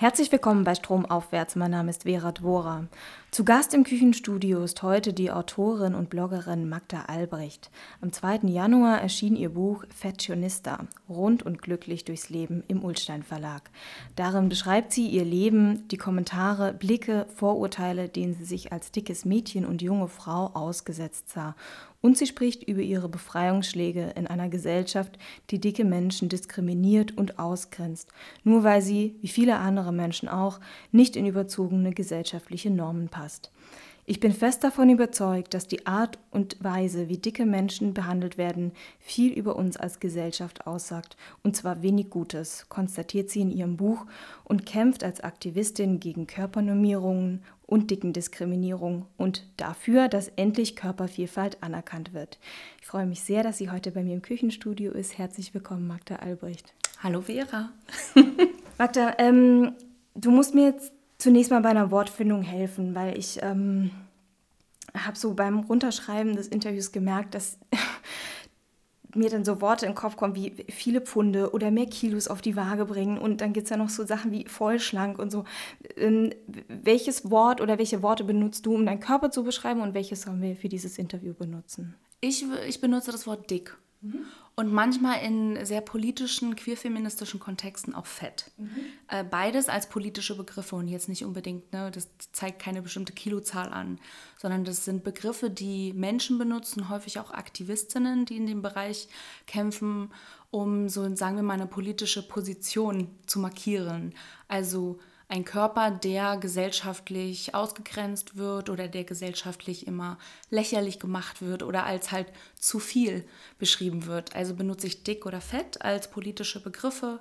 Herzlich willkommen bei Stromaufwärts. Mein Name ist Vera Dvora. Zu Gast im Küchenstudio ist heute die Autorin und Bloggerin Magda Albrecht. Am 2. Januar erschien ihr Buch Fashionista, rund und glücklich durchs Leben im Ulstein Verlag. Darin beschreibt sie ihr Leben, die Kommentare, Blicke, Vorurteile, denen sie sich als dickes Mädchen und junge Frau ausgesetzt sah und sie spricht über ihre Befreiungsschläge in einer Gesellschaft, die dicke Menschen diskriminiert und ausgrenzt, nur weil sie, wie viele andere Menschen auch, nicht in überzogene gesellschaftliche Normen passt. Ich bin fest davon überzeugt, dass die Art und Weise, wie dicke Menschen behandelt werden, viel über uns als Gesellschaft aussagt, und zwar wenig Gutes, konstatiert sie in ihrem Buch und kämpft als Aktivistin gegen Körpernormierungen und Dickendiskriminierung und dafür, dass endlich Körpervielfalt anerkannt wird. Ich freue mich sehr, dass sie heute bei mir im Küchenstudio ist. Herzlich willkommen, Magda Albrecht. Hallo Vera. Magda, ähm, du musst mir jetzt zunächst mal bei einer Wortfindung helfen, weil ich ähm, habe so beim Runterschreiben des Interviews gemerkt, dass mir dann so Worte in den Kopf kommen wie viele Pfunde oder mehr Kilos auf die Waage bringen und dann gibt es ja noch so Sachen wie vollschlank und so. Ähm, welches Wort oder welche Worte benutzt du, um deinen Körper zu beschreiben und welches sollen wir für dieses Interview benutzen? Ich, ich benutze das Wort dick. Mhm. Und manchmal in sehr politischen, queerfeministischen Kontexten auch fett. Mhm. Äh, beides als politische Begriffe und jetzt nicht unbedingt, ne, das zeigt keine bestimmte Kilozahl an, sondern das sind Begriffe, die Menschen benutzen, häufig auch Aktivistinnen, die in dem Bereich kämpfen, um so, sagen wir mal, eine politische Position zu markieren. Also ein Körper, der gesellschaftlich ausgegrenzt wird oder der gesellschaftlich immer lächerlich gemacht wird oder als halt zu viel beschrieben wird. Also benutze ich dick oder fett als politische Begriffe.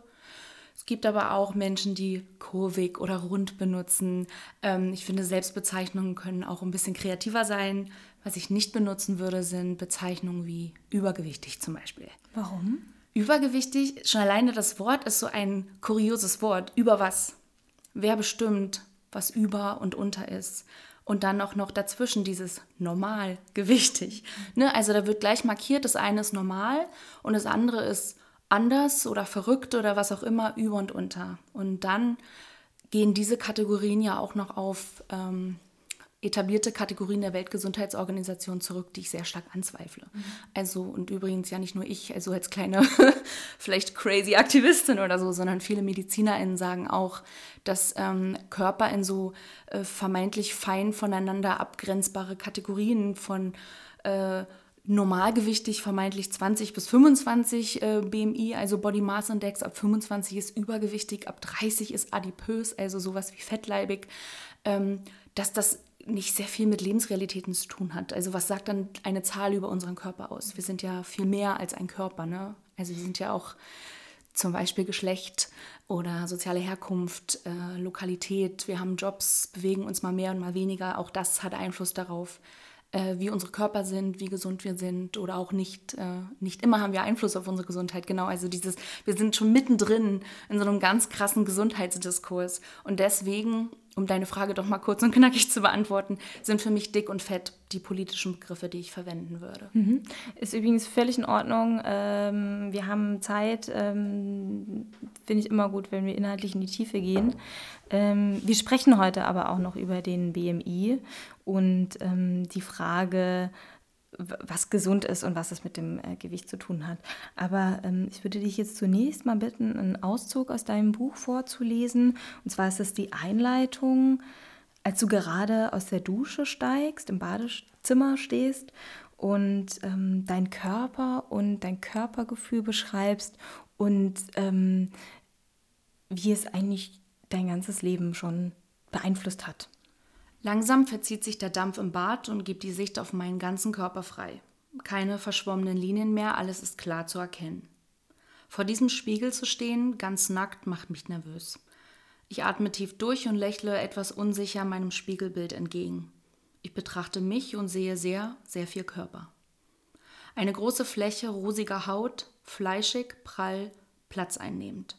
Es gibt aber auch Menschen, die kurvig oder rund benutzen. Ähm, ich finde, Selbstbezeichnungen können auch ein bisschen kreativer sein. Was ich nicht benutzen würde, sind Bezeichnungen wie übergewichtig zum Beispiel. Warum? Übergewichtig, schon alleine das Wort ist so ein kurioses Wort. Über was? Wer bestimmt, was über und unter ist. Und dann auch noch dazwischen dieses normal, gewichtig. Ne? Also da wird gleich markiert, das eine ist normal und das andere ist anders oder verrückt oder was auch immer, über und unter. Und dann gehen diese Kategorien ja auch noch auf ähm, etablierte Kategorien der Weltgesundheitsorganisation zurück, die ich sehr stark anzweifle. Mhm. Also, und übrigens ja nicht nur ich, also als kleine, vielleicht crazy Aktivistin oder so, sondern viele MedizinerInnen sagen auch, dass ähm, Körper in so äh, vermeintlich fein voneinander abgrenzbare Kategorien von äh, normalgewichtig vermeintlich 20 bis 25 äh, BMI, also Body Mass Index, ab 25 ist übergewichtig, ab 30 ist adipös, also sowas wie fettleibig, ähm, dass das nicht sehr viel mit Lebensrealitäten zu tun hat. Also was sagt dann eine Zahl über unseren Körper aus? Wir sind ja viel mehr als ein Körper. Ne? Also wir sind ja auch zum Beispiel Geschlecht oder soziale Herkunft, äh, Lokalität. Wir haben Jobs, bewegen uns mal mehr und mal weniger. Auch das hat Einfluss darauf, äh, wie unsere Körper sind, wie gesund wir sind oder auch nicht. Äh, nicht immer haben wir Einfluss auf unsere Gesundheit. Genau, also dieses, wir sind schon mittendrin in so einem ganz krassen Gesundheitsdiskurs. Und deswegen um deine Frage doch mal kurz und knackig zu beantworten, sind für mich dick und fett die politischen Begriffe, die ich verwenden würde. Mhm. Ist übrigens völlig in Ordnung. Ähm, wir haben Zeit. Ähm, Finde ich immer gut, wenn wir inhaltlich in die Tiefe gehen. Ähm, wir sprechen heute aber auch noch über den BMI und ähm, die Frage, was gesund ist und was es mit dem äh, Gewicht zu tun hat. Aber ähm, ich würde dich jetzt zunächst mal bitten, einen Auszug aus deinem Buch vorzulesen. Und zwar ist es die Einleitung, als du gerade aus der Dusche steigst, im Badezimmer stehst und ähm, dein Körper und dein Körpergefühl beschreibst und ähm, wie es eigentlich dein ganzes Leben schon beeinflusst hat. Langsam verzieht sich der Dampf im Bad und gibt die Sicht auf meinen ganzen Körper frei. Keine verschwommenen Linien mehr, alles ist klar zu erkennen. Vor diesem Spiegel zu stehen, ganz nackt, macht mich nervös. Ich atme tief durch und lächle etwas unsicher meinem Spiegelbild entgegen. Ich betrachte mich und sehe sehr, sehr viel Körper. Eine große Fläche rosiger Haut, fleischig, prall, platzeinnehmend.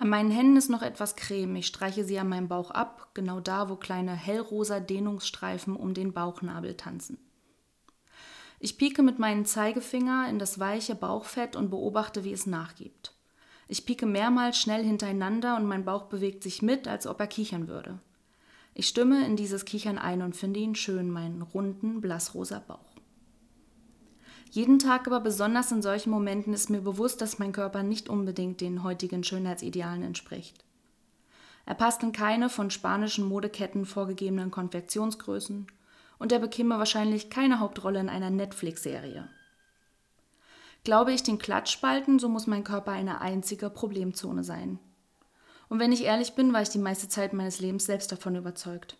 An meinen Händen ist noch etwas Creme. Ich streiche sie an meinem Bauch ab, genau da, wo kleine hellrosa Dehnungsstreifen um den Bauchnabel tanzen. Ich pieke mit meinem Zeigefinger in das weiche Bauchfett und beobachte, wie es nachgibt. Ich pieke mehrmals schnell hintereinander und mein Bauch bewegt sich mit, als ob er kichern würde. Ich stimme in dieses Kichern ein und finde ihn schön, meinen runden, blassrosa Bauch. Jeden Tag, aber besonders in solchen Momenten, ist mir bewusst, dass mein Körper nicht unbedingt den heutigen Schönheitsidealen entspricht. Er passt in keine von spanischen Modeketten vorgegebenen Konfektionsgrößen und er bekäme wahrscheinlich keine Hauptrolle in einer Netflix-Serie. Glaube ich den Klatschspalten, so muss mein Körper eine einzige Problemzone sein. Und wenn ich ehrlich bin, war ich die meiste Zeit meines Lebens selbst davon überzeugt.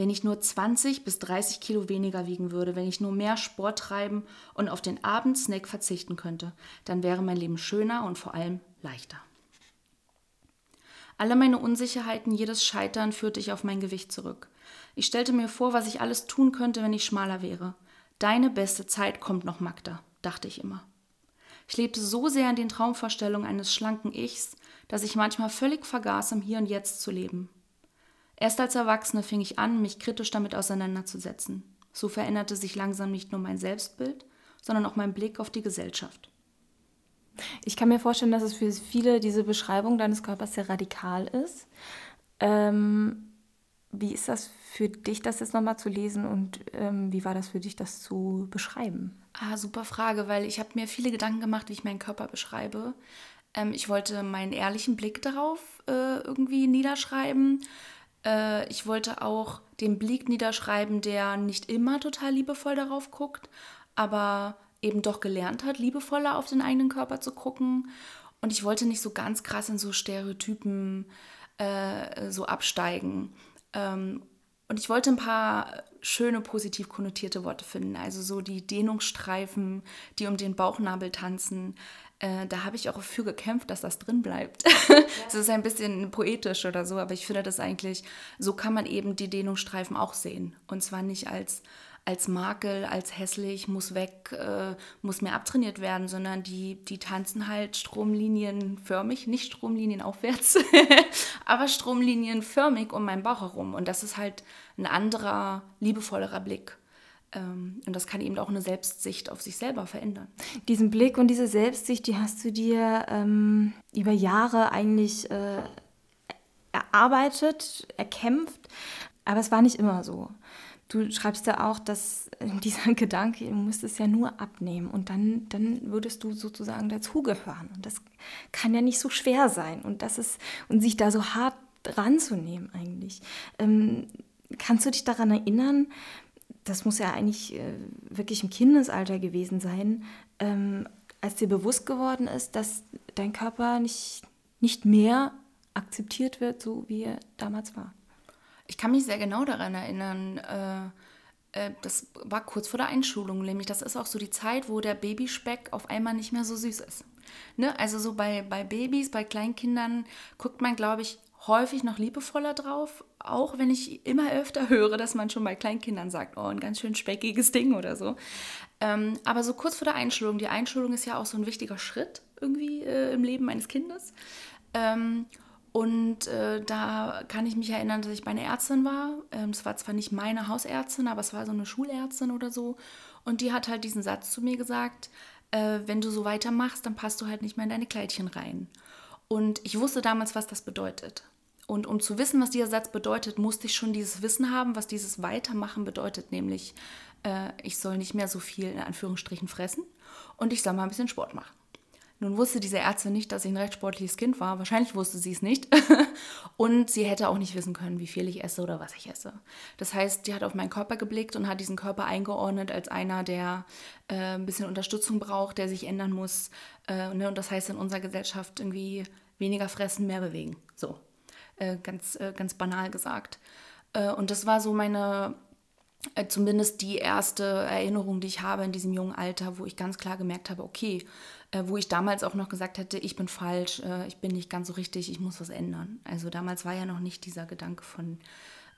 Wenn ich nur 20 bis 30 Kilo weniger wiegen würde, wenn ich nur mehr Sport treiben und auf den Abendsnack verzichten könnte, dann wäre mein Leben schöner und vor allem leichter. Alle meine Unsicherheiten, jedes Scheitern führte ich auf mein Gewicht zurück. Ich stellte mir vor, was ich alles tun könnte, wenn ich schmaler wäre. Deine beste Zeit kommt noch, Magda, dachte ich immer. Ich lebte so sehr in den Traumvorstellungen eines schlanken Ichs, dass ich manchmal völlig vergaß, im Hier und Jetzt zu leben. Erst als Erwachsene fing ich an, mich kritisch damit auseinanderzusetzen. So veränderte sich langsam nicht nur mein Selbstbild, sondern auch mein Blick auf die Gesellschaft. Ich kann mir vorstellen, dass es für viele diese Beschreibung deines Körpers sehr radikal ist. Ähm, wie ist das für dich, das jetzt nochmal zu lesen und ähm, wie war das für dich, das zu beschreiben? Ah, super Frage, weil ich habe mir viele Gedanken gemacht, wie ich meinen Körper beschreibe. Ähm, ich wollte meinen ehrlichen Blick darauf äh, irgendwie niederschreiben. Äh, ich wollte auch den Blick niederschreiben, der nicht immer total liebevoll darauf guckt, aber eben doch gelernt hat, liebevoller auf den eigenen Körper zu gucken. Und ich wollte nicht so ganz krass in so Stereotypen äh, so absteigen. Ähm, und ich wollte ein paar schöne, positiv konnotierte Worte finden. Also so die Dehnungsstreifen, die um den Bauchnabel tanzen. Äh, da habe ich auch für gekämpft, dass das drin bleibt. Es ja. ist ein bisschen poetisch oder so, aber ich finde das eigentlich, so kann man eben die Dehnungsstreifen auch sehen. Und zwar nicht als als Makel, als hässlich, muss weg, äh, muss mehr abtrainiert werden, sondern die, die tanzen halt stromlinienförmig, nicht stromlinienaufwärts, aber stromlinienförmig um meinen Bauch herum. Und das ist halt ein anderer, liebevollerer Blick. Ähm, und das kann eben auch eine Selbstsicht auf sich selber verändern. Diesen Blick und diese Selbstsicht, die hast du dir ähm, über Jahre eigentlich äh, erarbeitet, erkämpft. Aber es war nicht immer so. Du schreibst ja auch, dass dieser Gedanke, du musst es ja nur abnehmen und dann, dann würdest du sozusagen dazugehören. Und das kann ja nicht so schwer sein. Und das ist, und sich da so hart ranzunehmen eigentlich. Ähm, kannst du dich daran erinnern, das muss ja eigentlich äh, wirklich im Kindesalter gewesen sein, ähm, als dir bewusst geworden ist, dass dein Körper nicht, nicht mehr akzeptiert wird, so wie er damals war? Ich kann mich sehr genau daran erinnern, äh, äh, das war kurz vor der Einschulung, nämlich das ist auch so die Zeit, wo der Babyspeck auf einmal nicht mehr so süß ist. Ne? Also so bei, bei Babys, bei Kleinkindern guckt man, glaube ich, häufig noch liebevoller drauf, auch wenn ich immer öfter höre, dass man schon bei Kleinkindern sagt, oh, ein ganz schön speckiges Ding oder so. Ähm, aber so kurz vor der Einschulung, die Einschulung ist ja auch so ein wichtiger Schritt irgendwie äh, im Leben eines Kindes. Ähm, und äh, da kann ich mich erinnern, dass ich bei einer Ärztin war. Ähm, es war zwar nicht meine Hausärztin, aber es war so eine Schulärztin oder so. Und die hat halt diesen Satz zu mir gesagt, äh, wenn du so weitermachst, dann passt du halt nicht mehr in deine Kleidchen rein. Und ich wusste damals, was das bedeutet. Und um zu wissen, was dieser Satz bedeutet, musste ich schon dieses Wissen haben, was dieses Weitermachen bedeutet, nämlich äh, ich soll nicht mehr so viel in Anführungsstrichen fressen und ich soll mal ein bisschen Sport machen. Nun wusste diese Ärztin nicht, dass ich ein recht sportliches Kind war. Wahrscheinlich wusste sie es nicht. und sie hätte auch nicht wissen können, wie viel ich esse oder was ich esse. Das heißt, die hat auf meinen Körper geblickt und hat diesen Körper eingeordnet als einer, der äh, ein bisschen Unterstützung braucht, der sich ändern muss. Äh, ne? Und das heißt in unserer Gesellschaft irgendwie weniger fressen, mehr bewegen. So, äh, ganz, äh, ganz banal gesagt. Äh, und das war so meine äh, zumindest die erste Erinnerung, die ich habe in diesem jungen Alter, wo ich ganz klar gemerkt habe, okay, äh, wo ich damals auch noch gesagt hätte, ich bin falsch, ich bin nicht ganz so richtig, ich muss was ändern. Also damals war ja noch nicht dieser Gedanke von,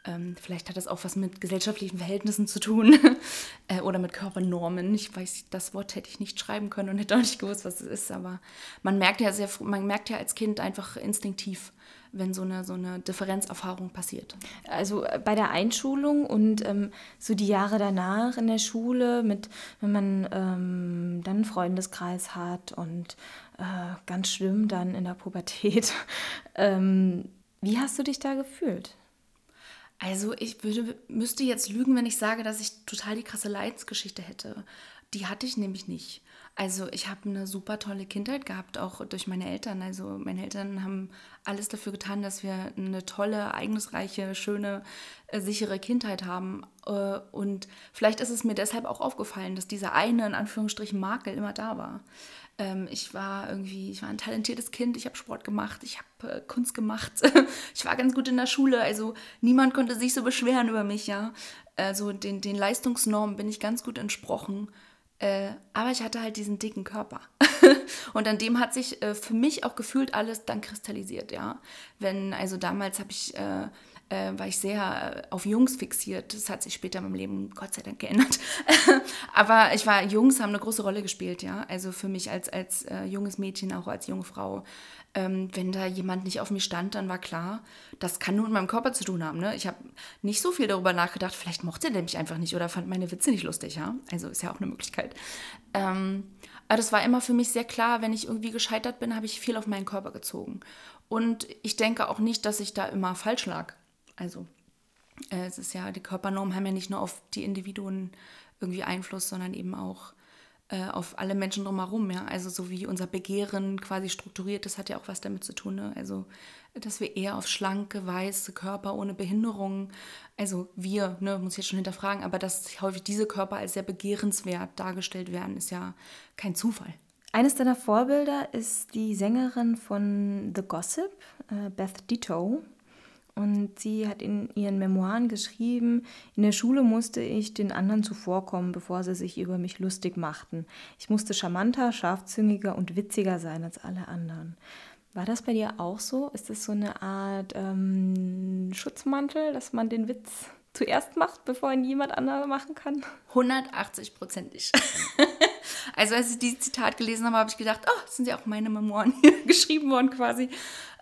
ähm, vielleicht hat das auch was mit gesellschaftlichen Verhältnissen zu tun oder mit Körpernormen. Ich weiß, das Wort hätte ich nicht schreiben können und hätte auch nicht gewusst, was es ist, aber man merkt ja sehr, man merkt ja als Kind einfach instinktiv, wenn so eine, so eine Differenzerfahrung passiert. Also äh, bei der Einschulung und ähm, so die Jahre danach in der Schule, mit, wenn man ähm, dann einen Freundeskreis hat und äh, ganz schlimm dann in der Pubertät. ähm, wie hast du dich da gefühlt? Also ich würde, müsste jetzt lügen, wenn ich sage, dass ich total die krasse Leidensgeschichte hätte. Die hatte ich nämlich nicht. Also ich habe eine super tolle Kindheit gehabt, auch durch meine Eltern. Also meine Eltern haben alles dafür getan, dass wir eine tolle, ereignisreiche, schöne, äh, sichere Kindheit haben. Äh, und vielleicht ist es mir deshalb auch aufgefallen, dass dieser eine, in Anführungsstrichen, Makel immer da war. Ähm, ich war irgendwie, ich war ein talentiertes Kind, ich habe Sport gemacht, ich habe äh, Kunst gemacht, ich war ganz gut in der Schule. Also niemand konnte sich so beschweren über mich, ja. Also den, den Leistungsnormen bin ich ganz gut entsprochen. Äh, aber ich hatte halt diesen dicken Körper. und an dem hat sich äh, für mich auch gefühlt alles dann kristallisiert, ja. Wenn, also damals habe ich, äh, äh war ich sehr äh, auf Jungs fixiert. Das hat sich später in meinem Leben Gott sei Dank geändert. aber ich war, Jungs haben eine große Rolle gespielt, ja. Also für mich als, als äh, junges Mädchen, auch als junge Frau ähm, wenn da jemand nicht auf mich stand, dann war klar, das kann nur mit meinem Körper zu tun haben. Ne? Ich habe nicht so viel darüber nachgedacht, vielleicht mochte der mich einfach nicht oder fand meine Witze nicht lustig. Ja? Also ist ja auch eine Möglichkeit. Ähm, aber das war immer für mich sehr klar, wenn ich irgendwie gescheitert bin, habe ich viel auf meinen Körper gezogen. Und ich denke auch nicht, dass ich da immer falsch lag. Also äh, es ist ja, die Körpernormen haben ja nicht nur auf die Individuen irgendwie Einfluss, sondern eben auch äh, auf alle Menschen drumherum, ja. Also so wie unser Begehren quasi strukturiert, das hat ja auch was damit zu tun, ne? Also dass wir eher auf schlanke, weiße Körper ohne Behinderungen, also wir, ne, muss ich jetzt schon hinterfragen, aber dass häufig diese Körper als sehr begehrenswert dargestellt werden, ist ja kein Zufall. Eines deiner Vorbilder ist die Sängerin von The Gossip, äh, Beth Ditto. Und sie hat in ihren Memoiren geschrieben, in der Schule musste ich den anderen zuvorkommen, bevor sie sich über mich lustig machten. Ich musste charmanter, scharfzüngiger und witziger sein als alle anderen. War das bei dir auch so? Ist das so eine Art ähm, Schutzmantel, dass man den Witz zuerst macht, bevor ihn jemand anderer machen kann? 180 prozentig. also als ich dieses Zitat gelesen habe, habe ich gedacht, oh, das sind ja auch meine Memoiren hier geschrieben worden quasi.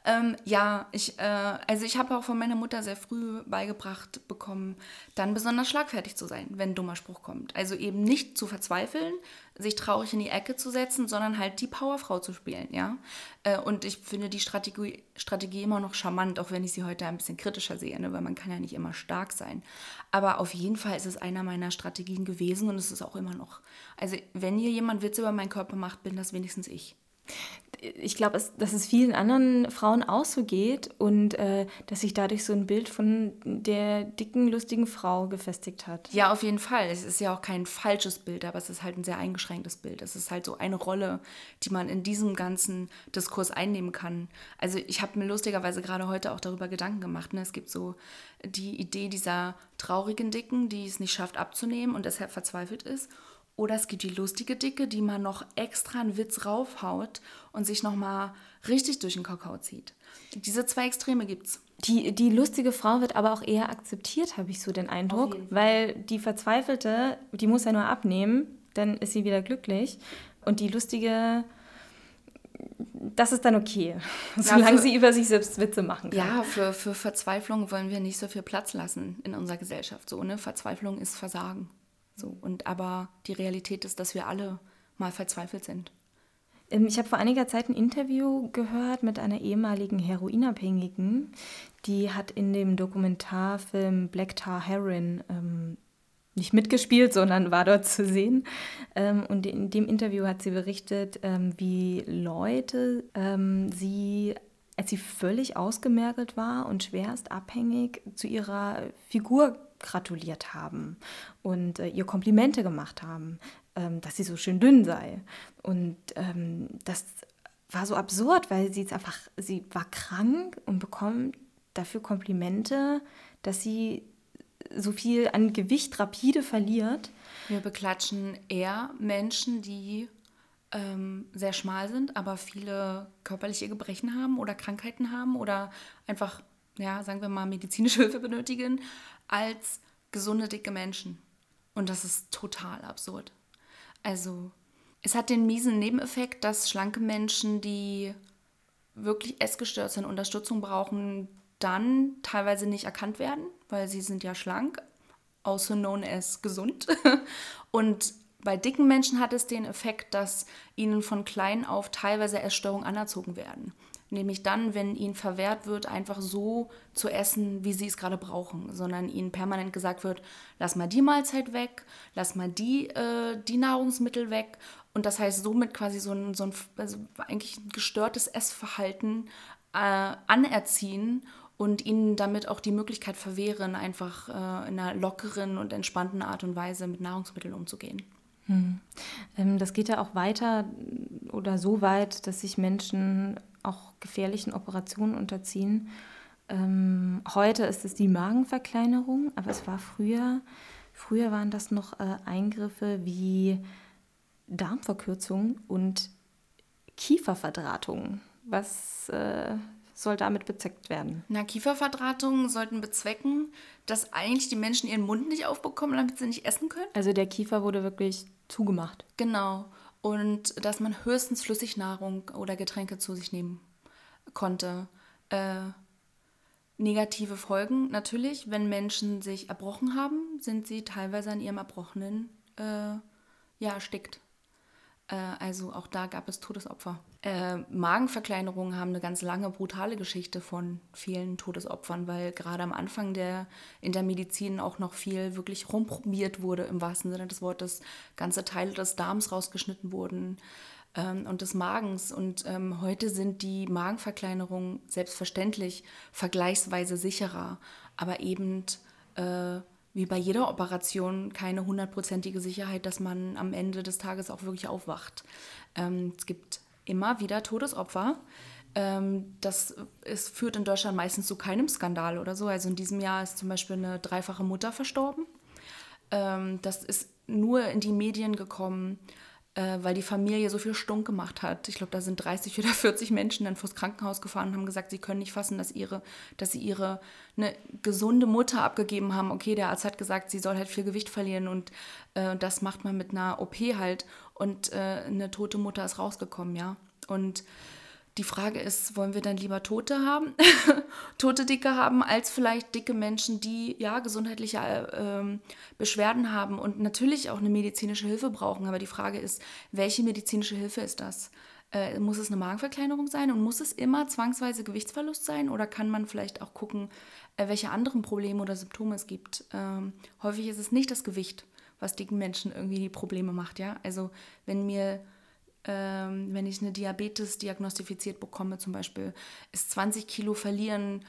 Ähm, ja, ich, äh, also ich habe auch von meiner Mutter sehr früh beigebracht bekommen, dann besonders schlagfertig zu sein, wenn ein dummer Spruch kommt. Also eben nicht zu verzweifeln, sich traurig in die Ecke zu setzen, sondern halt die Powerfrau zu spielen, ja. Äh, und ich finde die Strategie, Strategie immer noch charmant, auch wenn ich sie heute ein bisschen kritischer sehe, ne? weil man kann ja nicht immer stark sein. Aber auf jeden Fall ist es einer meiner Strategien gewesen und es ist auch immer noch. Also wenn hier jemand Witze über meinen Körper macht, bin das wenigstens ich ich glaube, dass es vielen anderen Frauen auch so geht und äh, dass sich dadurch so ein Bild von der dicken, lustigen Frau gefestigt hat. Ja, auf jeden Fall. Es ist ja auch kein falsches Bild, aber es ist halt ein sehr eingeschränktes Bild. Es ist halt so eine Rolle, die man in diesem ganzen Diskurs einnehmen kann. Also ich habe mir lustigerweise gerade heute auch darüber Gedanken gemacht. Ne? Es gibt so die Idee dieser traurigen Dicken, die es nicht schafft abzunehmen und deshalb verzweifelt ist. Oder es gibt die lustige Dicke, die man noch extra einen Witz raufhaut und sich nochmal richtig durch den Kakao zieht. Diese zwei Extreme gibt's. Die, die lustige Frau wird aber auch eher akzeptiert, habe ich so den Eindruck, weil die Verzweifelte, die muss ja nur abnehmen, dann ist sie wieder glücklich. Und die lustige, das ist dann okay, solange für, sie über sich selbst Witze machen kann. Ja, für, für Verzweiflung wollen wir nicht so viel Platz lassen in unserer Gesellschaft. So, ne? Verzweiflung ist Versagen. So, und aber die Realität ist, dass wir alle mal verzweifelt sind. Ähm, ich habe vor einiger Zeit ein Interview gehört mit einer ehemaligen Heroinabhängigen. Die hat in dem Dokumentarfilm Black Tar Heroin ähm, nicht mitgespielt, sondern war dort zu sehen. Ähm, und in dem Interview hat sie berichtet, ähm, wie Leute ähm, sie, als sie völlig ausgemergelt war und schwerst abhängig, zu ihrer Figur gratuliert haben und äh, ihr Komplimente gemacht haben, ähm, dass sie so schön dünn sei. Und ähm, das war so absurd, weil sie einfach, sie war krank und bekommt dafür Komplimente, dass sie so viel an Gewicht rapide verliert. Wir beklatschen eher Menschen, die ähm, sehr schmal sind, aber viele körperliche Gebrechen haben oder Krankheiten haben oder einfach, ja, sagen wir mal, medizinische Hilfe benötigen, als gesunde, dicke Menschen. Und das ist total absurd. Also, es hat den miesen Nebeneffekt, dass schlanke Menschen, die wirklich essgestört sind, Unterstützung brauchen, dann teilweise nicht erkannt werden, weil sie sind ja schlank, also known as gesund. Und bei dicken Menschen hat es den Effekt, dass ihnen von klein auf teilweise Essstörungen anerzogen werden. Nämlich dann, wenn ihnen verwehrt wird, einfach so zu essen, wie sie es gerade brauchen, sondern ihnen permanent gesagt wird, lass mal die Mahlzeit weg, lass mal die, äh, die Nahrungsmittel weg. Und das heißt, somit quasi so ein, so ein also eigentlich ein gestörtes Essverhalten äh, anerziehen und ihnen damit auch die Möglichkeit verwehren, einfach äh, in einer lockeren und entspannten Art und Weise mit Nahrungsmitteln umzugehen. Hm. Ähm, das geht ja auch weiter oder so weit, dass sich Menschen auch gefährlichen Operationen unterziehen. Ähm, heute ist es die Magenverkleinerung, aber es war früher, früher waren das noch äh, Eingriffe wie Darmverkürzung und Kieferverdrahtung. Was äh, soll damit bezweckt werden? Na, Kieferverdrahtungen sollten bezwecken, dass eigentlich die Menschen ihren Mund nicht aufbekommen, damit sie nicht essen können. Also der Kiefer wurde wirklich zugemacht. Genau. Und dass man höchstens Flüssignahrung oder Getränke zu sich nehmen konnte. Äh, negative Folgen natürlich, wenn Menschen sich erbrochen haben, sind sie teilweise an ihrem Erbrochenen äh, ja, erstickt. Äh, also auch da gab es Todesopfer. Äh, Magenverkleinerungen haben eine ganz lange, brutale Geschichte von vielen Todesopfern, weil gerade am Anfang der, in der Medizin auch noch viel wirklich rumprobiert wurde, im wahrsten Sinne des Wortes. Ganze Teile des Darms rausgeschnitten wurden ähm, und des Magens. Und ähm, heute sind die Magenverkleinerungen selbstverständlich vergleichsweise sicherer, aber eben äh, wie bei jeder Operation keine hundertprozentige Sicherheit, dass man am Ende des Tages auch wirklich aufwacht. Ähm, es gibt immer wieder Todesopfer. Ähm, das es führt in Deutschland meistens zu keinem Skandal oder so. Also in diesem Jahr ist zum Beispiel eine dreifache Mutter verstorben. Ähm, das ist nur in die Medien gekommen, äh, weil die Familie so viel Stunk gemacht hat. Ich glaube, da sind 30 oder 40 Menschen dann vors Krankenhaus gefahren und haben gesagt, sie können nicht fassen, dass, ihre, dass sie ihre eine gesunde Mutter abgegeben haben. Okay, der Arzt hat gesagt, sie soll halt viel Gewicht verlieren und äh, das macht man mit einer OP halt. Und äh, eine tote Mutter ist rausgekommen, ja. Und die Frage ist, wollen wir dann lieber Tote haben, tote Dicke haben, als vielleicht dicke Menschen, die ja gesundheitliche äh, Beschwerden haben und natürlich auch eine medizinische Hilfe brauchen. Aber die Frage ist, welche medizinische Hilfe ist das? Äh, muss es eine Magenverkleinerung sein und muss es immer zwangsweise Gewichtsverlust sein oder kann man vielleicht auch gucken, äh, welche anderen Probleme oder Symptome es gibt? Ähm, häufig ist es nicht das Gewicht, was dicken Menschen irgendwie die Probleme macht. Ja, also wenn mir ähm, wenn ich eine Diabetes diagnostiziert bekomme, zum Beispiel, ist 20 Kilo verlieren,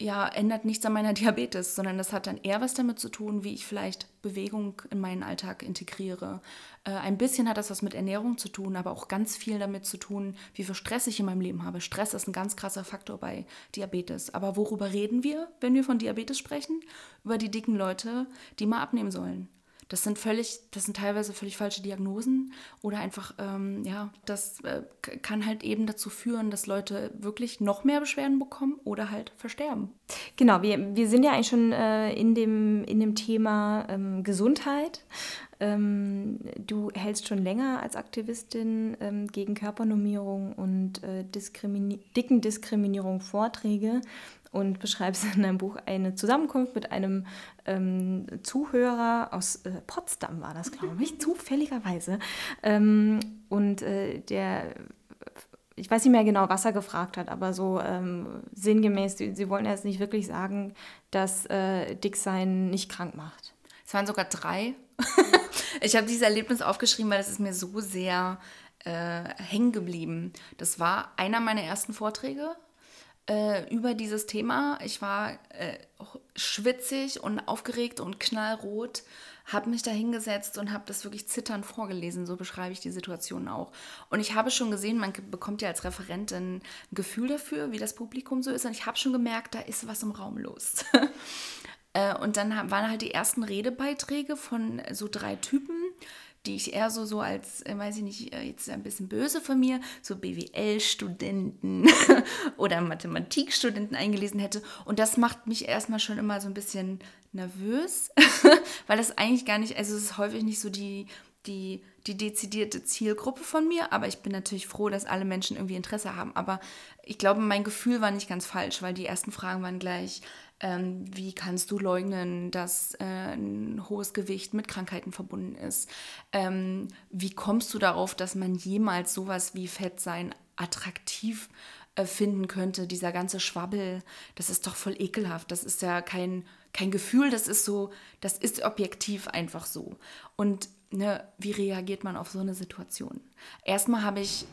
ja, ändert nichts an meiner Diabetes, sondern das hat dann eher was damit zu tun, wie ich vielleicht Bewegung in meinen Alltag integriere. Äh, ein bisschen hat das was mit Ernährung zu tun, aber auch ganz viel damit zu tun, wie viel Stress ich in meinem Leben habe. Stress ist ein ganz krasser Faktor bei Diabetes. Aber worüber reden wir, wenn wir von Diabetes sprechen? Über die dicken Leute, die mal abnehmen sollen. Das sind völlig, das sind teilweise völlig falsche Diagnosen oder einfach, ähm, ja, das äh, kann halt eben dazu führen, dass Leute wirklich noch mehr Beschwerden bekommen oder halt versterben. Genau, wir, wir sind ja eigentlich schon äh, in, dem, in dem Thema ähm, Gesundheit. Ähm, du hältst schon länger als Aktivistin ähm, gegen Körpernormierung und äh, Diskrimini dicken Diskriminierung Vorträge und beschreibst in deinem Buch eine Zusammenkunft mit einem ähm, Zuhörer aus äh, Potsdam, war das, glaube ich, zufälligerweise. Ähm, und äh, der ich weiß nicht mehr genau, was er gefragt hat, aber so ähm, sinngemäß, sie, wollen jetzt nicht wirklich sagen, dass äh, Dicksein nicht krank macht. Es waren sogar drei. ich habe dieses Erlebnis aufgeschrieben, weil es ist mir so sehr äh, hängen geblieben. Das war einer meiner ersten Vorträge äh, über dieses Thema. Ich war äh, schwitzig und aufgeregt und knallrot, habe mich da hingesetzt und habe das wirklich zitternd vorgelesen. So beschreibe ich die Situation auch. Und ich habe schon gesehen, man bekommt ja als Referentin ein Gefühl dafür, wie das Publikum so ist. Und ich habe schon gemerkt, da ist was im Raum los. Äh, und dann waren halt die ersten Redebeiträge von so drei Typen die ich eher so, so als, äh, weiß ich nicht, äh, jetzt ein bisschen böse von mir, so BWL-Studenten oder Mathematikstudenten eingelesen hätte. Und das macht mich erstmal schon immer so ein bisschen nervös, weil das eigentlich gar nicht, also es ist häufig nicht so die, die, die dezidierte Zielgruppe von mir, aber ich bin natürlich froh, dass alle Menschen irgendwie Interesse haben. Aber ich glaube, mein Gefühl war nicht ganz falsch, weil die ersten Fragen waren gleich, ähm, wie kannst du leugnen, dass äh, ein hohes Gewicht mit Krankheiten verbunden ist? Ähm, wie kommst du darauf, dass man jemals sowas wie Fettsein attraktiv äh, finden könnte? Dieser ganze Schwabbel, das ist doch voll ekelhaft. Das ist ja kein, kein Gefühl, das ist so, das ist objektiv einfach so. Und ne, wie reagiert man auf so eine Situation? Erstmal habe ich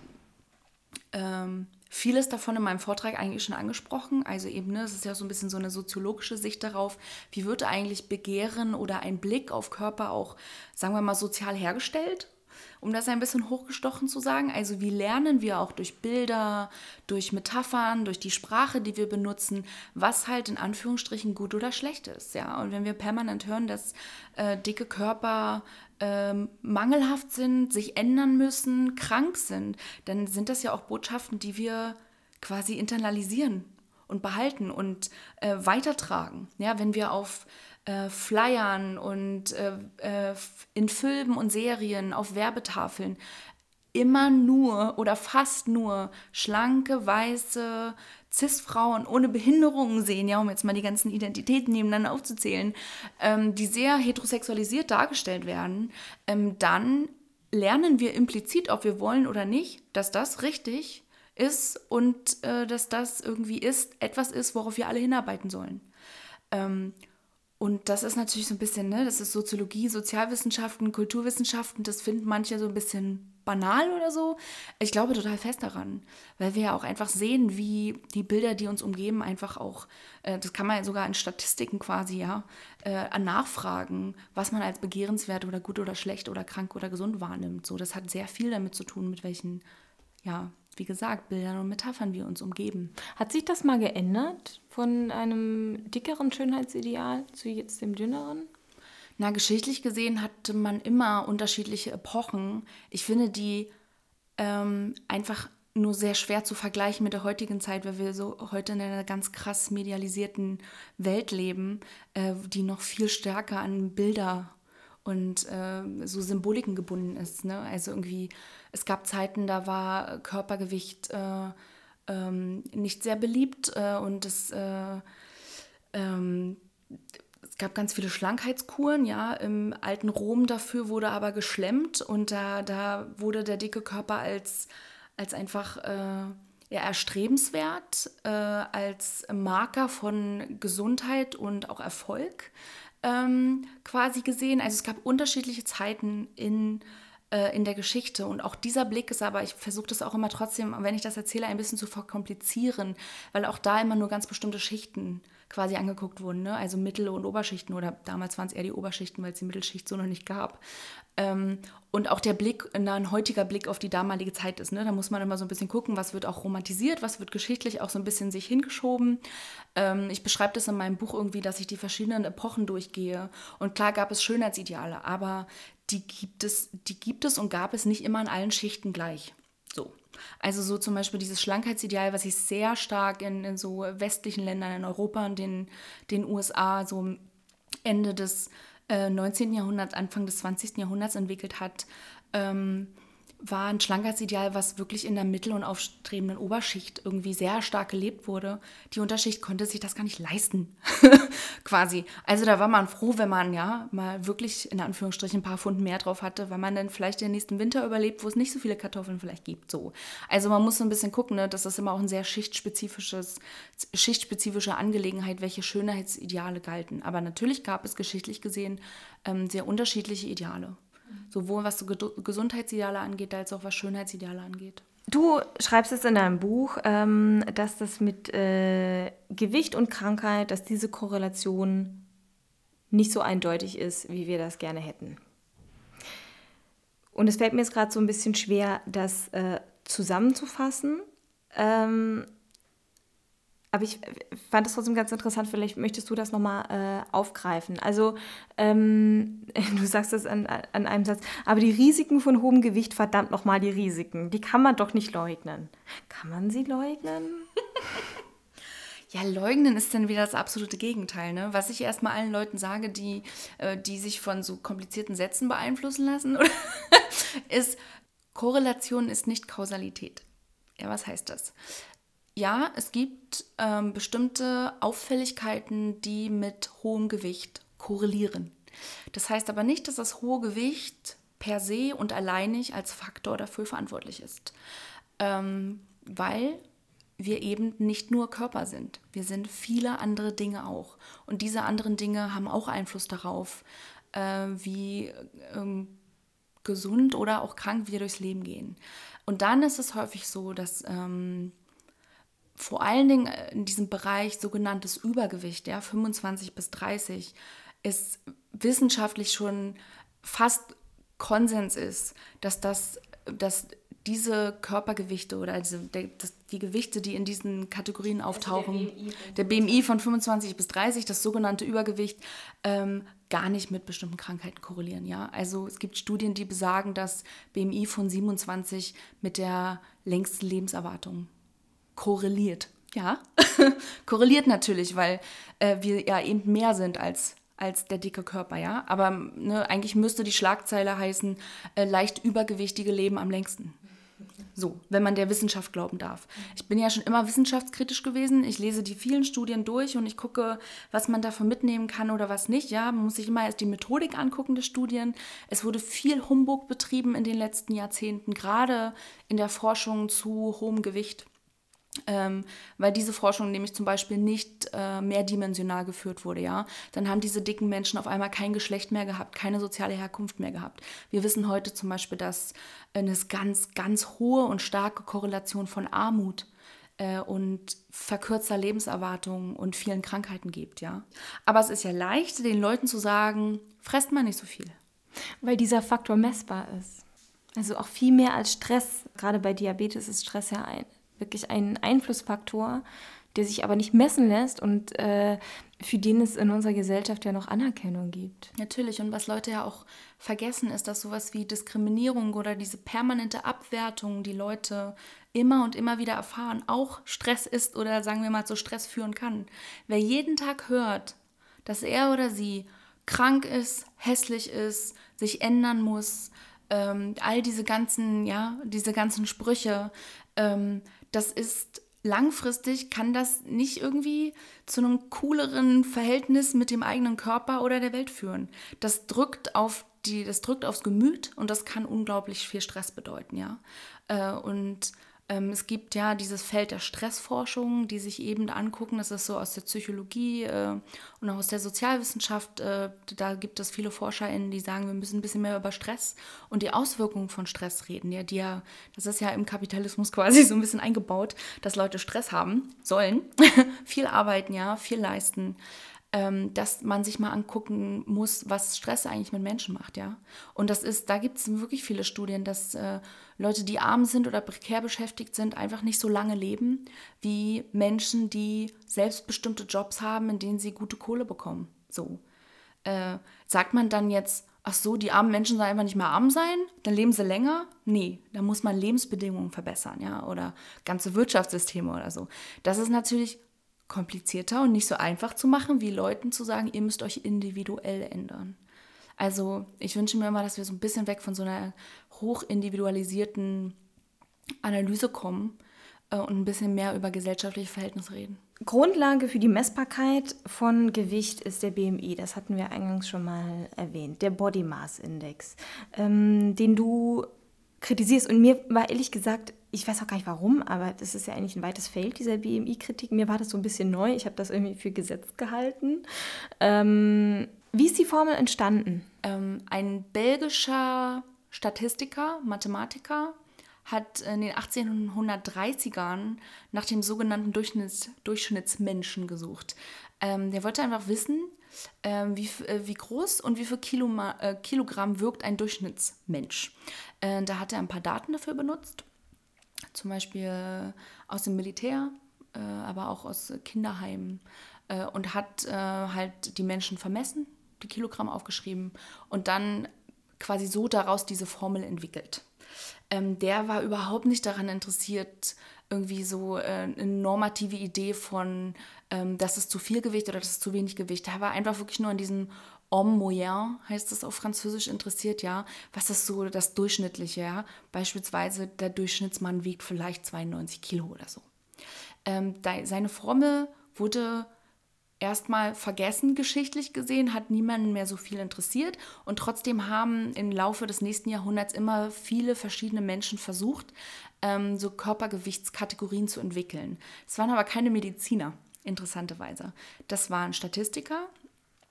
ähm, vieles davon in meinem Vortrag eigentlich schon angesprochen. Also eben, ne, es ist ja so ein bisschen so eine soziologische Sicht darauf, wie wird eigentlich Begehren oder ein Blick auf Körper auch, sagen wir mal, sozial hergestellt um das ein bisschen hochgestochen zu sagen. Also wie lernen wir auch durch Bilder, durch Metaphern, durch die Sprache, die wir benutzen, was halt in Anführungsstrichen gut oder schlecht ist. Ja? Und wenn wir permanent hören, dass äh, dicke Körper ähm, mangelhaft sind, sich ändern müssen, krank sind, dann sind das ja auch Botschaften, die wir quasi internalisieren und behalten und äh, weitertragen. Ja, wenn wir auf äh, Flyern und äh, äh, in Filmen und Serien, auf Werbetafeln immer nur oder fast nur schlanke, weiße Cis-Frauen ohne Behinderungen sehen, ja, um jetzt mal die ganzen Identitäten nebeneinander aufzuzählen, ähm, die sehr heterosexualisiert dargestellt werden, ähm, dann lernen wir implizit, ob wir wollen oder nicht, dass das richtig ist und äh, dass das irgendwie ist, etwas ist, worauf wir alle hinarbeiten sollen. Ähm, und das ist natürlich so ein bisschen, ne, das ist Soziologie, Sozialwissenschaften, Kulturwissenschaften, das finden manche so ein bisschen banal oder so. Ich glaube total fest daran, weil wir ja auch einfach sehen, wie die Bilder, die uns umgeben, einfach auch, äh, das kann man ja sogar in Statistiken quasi, ja, äh, an Nachfragen, was man als begehrenswert oder gut oder schlecht oder krank oder gesund wahrnimmt. So, das hat sehr viel damit zu tun, mit welchen, ja, wie gesagt, Bildern und Metaphern wir uns umgeben. Hat sich das mal geändert von einem dickeren Schönheitsideal zu jetzt dem dünneren? Na, geschichtlich gesehen hatte man immer unterschiedliche Epochen. Ich finde die ähm, einfach nur sehr schwer zu vergleichen mit der heutigen Zeit, weil wir so heute in einer ganz krass medialisierten Welt leben, äh, die noch viel stärker an Bilder und äh, so Symboliken gebunden ist. Ne? Also irgendwie, es gab Zeiten, da war Körpergewicht äh, ähm, nicht sehr beliebt äh, und es, äh, ähm, es gab ganz viele Schlankheitskuren, ja, im alten Rom dafür wurde aber geschlemmt und da, da wurde der dicke Körper als, als einfach äh, ja, erstrebenswert, äh, als Marker von Gesundheit und auch Erfolg ähm, quasi gesehen. Also es gab unterschiedliche Zeiten in, äh, in der Geschichte und auch dieser Blick ist aber, ich versuche das auch immer trotzdem, wenn ich das erzähle, ein bisschen zu verkomplizieren, weil auch da immer nur ganz bestimmte Schichten quasi angeguckt wurden, ne? also Mittel- und Oberschichten oder damals waren es eher die Oberschichten, weil es die Mittelschicht so noch nicht gab. Ähm, und auch der Blick, ein heutiger Blick auf die damalige Zeit ist. Ne? Da muss man immer so ein bisschen gucken, was wird auch romantisiert, was wird geschichtlich auch so ein bisschen sich hingeschoben. Ähm, ich beschreibe das in meinem Buch irgendwie, dass ich die verschiedenen Epochen durchgehe. Und klar gab es Schönheitsideale, aber die gibt es, die gibt es und gab es nicht immer in allen Schichten gleich. So. Also so zum Beispiel dieses Schlankheitsideal, was sich sehr stark in, in so westlichen Ländern in Europa und den, den USA so Ende des äh, 19. Jahrhunderts, Anfang des 20. Jahrhunderts entwickelt hat, ähm, war ein Schlankhetsideal, was wirklich in der mittel- und aufstrebenden Oberschicht irgendwie sehr stark gelebt wurde. Die Unterschicht konnte sich das gar nicht leisten, quasi. Also da war man froh, wenn man ja mal wirklich in Anführungsstrichen ein paar Pfund mehr drauf hatte, weil man dann vielleicht den nächsten Winter überlebt, wo es nicht so viele Kartoffeln vielleicht gibt. So. Also man muss so ein bisschen gucken, ne, das immer auch ein sehr schichtspezifisches, schichtspezifische Angelegenheit, welche Schönheitsideale galten. Aber natürlich gab es geschichtlich gesehen ähm, sehr unterschiedliche Ideale. Sowohl was so Gesundheitsideale angeht, als auch was Schönheitsideale angeht. Du schreibst es in deinem Buch, ähm, dass das mit äh, Gewicht und Krankheit, dass diese Korrelation nicht so eindeutig ist, wie wir das gerne hätten. Und es fällt mir jetzt gerade so ein bisschen schwer, das äh, zusammenzufassen. Ähm, aber ich fand es trotzdem ganz interessant, vielleicht möchtest du das nochmal äh, aufgreifen. Also, ähm, du sagst das an, an einem Satz, aber die Risiken von hohem Gewicht, verdammt nochmal die Risiken, die kann man doch nicht leugnen. Kann man sie leugnen? Ja, leugnen ist dann wieder das absolute Gegenteil. Ne? Was ich erstmal allen Leuten sage, die, äh, die sich von so komplizierten Sätzen beeinflussen lassen, ist, Korrelation ist nicht Kausalität. Ja, was heißt das? Ja, es gibt ähm, bestimmte Auffälligkeiten, die mit hohem Gewicht korrelieren. Das heißt aber nicht, dass das hohe Gewicht per se und alleinig als Faktor dafür verantwortlich ist. Ähm, weil wir eben nicht nur Körper sind. Wir sind viele andere Dinge auch. Und diese anderen Dinge haben auch Einfluss darauf, äh, wie ähm, gesund oder auch krank wir durchs Leben gehen. Und dann ist es häufig so, dass ähm, vor allen Dingen in diesem Bereich sogenanntes Übergewicht, ja, 25 bis 30, ist wissenschaftlich schon fast Konsens ist, dass das, dass diese Körpergewichte oder das, die Gewichte, die in diesen Kategorien auftauchen, also der, BMI der, BMI von 25 bis 30, das sogenannte Übergewicht, ähm, gar nicht mit bestimmten Krankheiten korrelieren. Ja? Also es gibt Studien, die besagen, dass BMI von 27 mit der längsten Lebenserwartung korreliert. Ja, korreliert natürlich, weil äh, wir ja eben mehr sind als als der dicke Körper, ja. Aber ne, eigentlich müsste die Schlagzeile heißen, äh, leicht übergewichtige leben am längsten. So, wenn man der Wissenschaft glauben darf. Ich bin ja schon immer wissenschaftskritisch gewesen. Ich lese die vielen Studien durch und ich gucke, was man davon mitnehmen kann oder was nicht. Ja, man muss sich immer erst die Methodik angucken des Studien. Es wurde viel Humbug betrieben in den letzten Jahrzehnten, gerade in der Forschung zu hohem Gewicht. Ähm, weil diese Forschung nämlich zum Beispiel nicht äh, mehrdimensional geführt wurde, ja, dann haben diese dicken Menschen auf einmal kein Geschlecht mehr gehabt, keine soziale Herkunft mehr gehabt. Wir wissen heute zum Beispiel, dass eine ganz, ganz hohe und starke Korrelation von Armut äh, und verkürzter Lebenserwartung und vielen Krankheiten gibt, ja. Aber es ist ja leicht, den Leuten zu sagen, fresst mal nicht so viel. Weil dieser Faktor messbar ist. Also auch viel mehr als Stress. Gerade bei Diabetes ist Stress ja ein, wirklich ein Einflussfaktor, der sich aber nicht messen lässt und äh, für den es in unserer Gesellschaft ja noch Anerkennung gibt. Natürlich, und was Leute ja auch vergessen, ist, dass sowas wie Diskriminierung oder diese permanente Abwertung, die Leute immer und immer wieder erfahren, auch Stress ist oder sagen wir mal zu Stress führen kann. Wer jeden Tag hört, dass er oder sie krank ist, hässlich ist, sich ändern muss, ähm, all diese ganzen, ja, diese ganzen Sprüche, ähm, das ist langfristig kann das nicht irgendwie zu einem cooleren Verhältnis mit dem eigenen Körper oder der Welt führen. Das drückt auf die, das drückt aufs Gemüt und das kann unglaublich viel Stress bedeuten, ja. Äh, und es gibt ja dieses Feld der Stressforschung, die sich eben angucken, das ist so aus der Psychologie äh, und auch aus der Sozialwissenschaft. Äh, da gibt es viele ForscherInnen, die sagen, wir müssen ein bisschen mehr über Stress und die Auswirkungen von Stress reden. Ja, die ja, das ist ja im Kapitalismus quasi so ein bisschen eingebaut, dass Leute Stress haben sollen, viel arbeiten, ja, viel leisten ähm, dass man sich mal angucken muss, was Stress eigentlich mit Menschen macht, ja. Und das ist, da gibt es wirklich viele Studien, dass äh, Leute, die arm sind oder prekär beschäftigt sind, einfach nicht so lange leben wie Menschen, die selbstbestimmte Jobs haben, in denen sie gute Kohle bekommen. So. Äh, sagt man dann jetzt, ach so, die armen Menschen sollen einfach nicht mehr arm sein, dann leben sie länger? Nee, da muss man Lebensbedingungen verbessern, ja, oder ganze Wirtschaftssysteme oder so. Das ist natürlich komplizierter und nicht so einfach zu machen, wie Leuten zu sagen, ihr müsst euch individuell ändern. Also ich wünsche mir immer, dass wir so ein bisschen weg von so einer hochindividualisierten Analyse kommen äh, und ein bisschen mehr über gesellschaftliche Verhältnisse reden. Grundlage für die Messbarkeit von Gewicht ist der BMI. Das hatten wir eingangs schon mal erwähnt. Der Body Mass Index, ähm, den du kritisierst. Und mir war ehrlich gesagt ich weiß auch gar nicht warum, aber das ist ja eigentlich ein weites Feld, dieser BMI-Kritik. Mir war das so ein bisschen neu. Ich habe das irgendwie für Gesetz gehalten. Ähm, wie ist die Formel entstanden? Ähm, ein belgischer Statistiker, Mathematiker, hat in den 1830ern nach dem sogenannten Durchschnitts Durchschnittsmenschen gesucht. Ähm, der wollte einfach wissen, ähm, wie, äh, wie groß und wie viel Kilo, äh, Kilogramm wirkt ein Durchschnittsmensch. Äh, da hat er ein paar Daten dafür benutzt zum Beispiel aus dem Militär, äh, aber auch aus Kinderheimen äh, und hat äh, halt die Menschen vermessen, die Kilogramm aufgeschrieben und dann quasi so daraus diese Formel entwickelt. Ähm, der war überhaupt nicht daran interessiert, irgendwie so äh, eine normative Idee von, ähm, das ist zu viel Gewicht oder das ist zu wenig Gewicht. Da war einfach wirklich nur an diesem Homme moyen, heißt das auf Französisch, interessiert, ja. Was ist so das Durchschnittliche, ja? Beispielsweise der Durchschnittsmann wiegt vielleicht 92 Kilo oder so. Ähm, seine Formel wurde erstmal vergessen geschichtlich gesehen, hat niemanden mehr so viel interessiert und trotzdem haben im Laufe des nächsten Jahrhunderts immer viele verschiedene Menschen versucht, ähm, so Körpergewichtskategorien zu entwickeln. Es waren aber keine Mediziner, interessanterweise. Das waren Statistiker,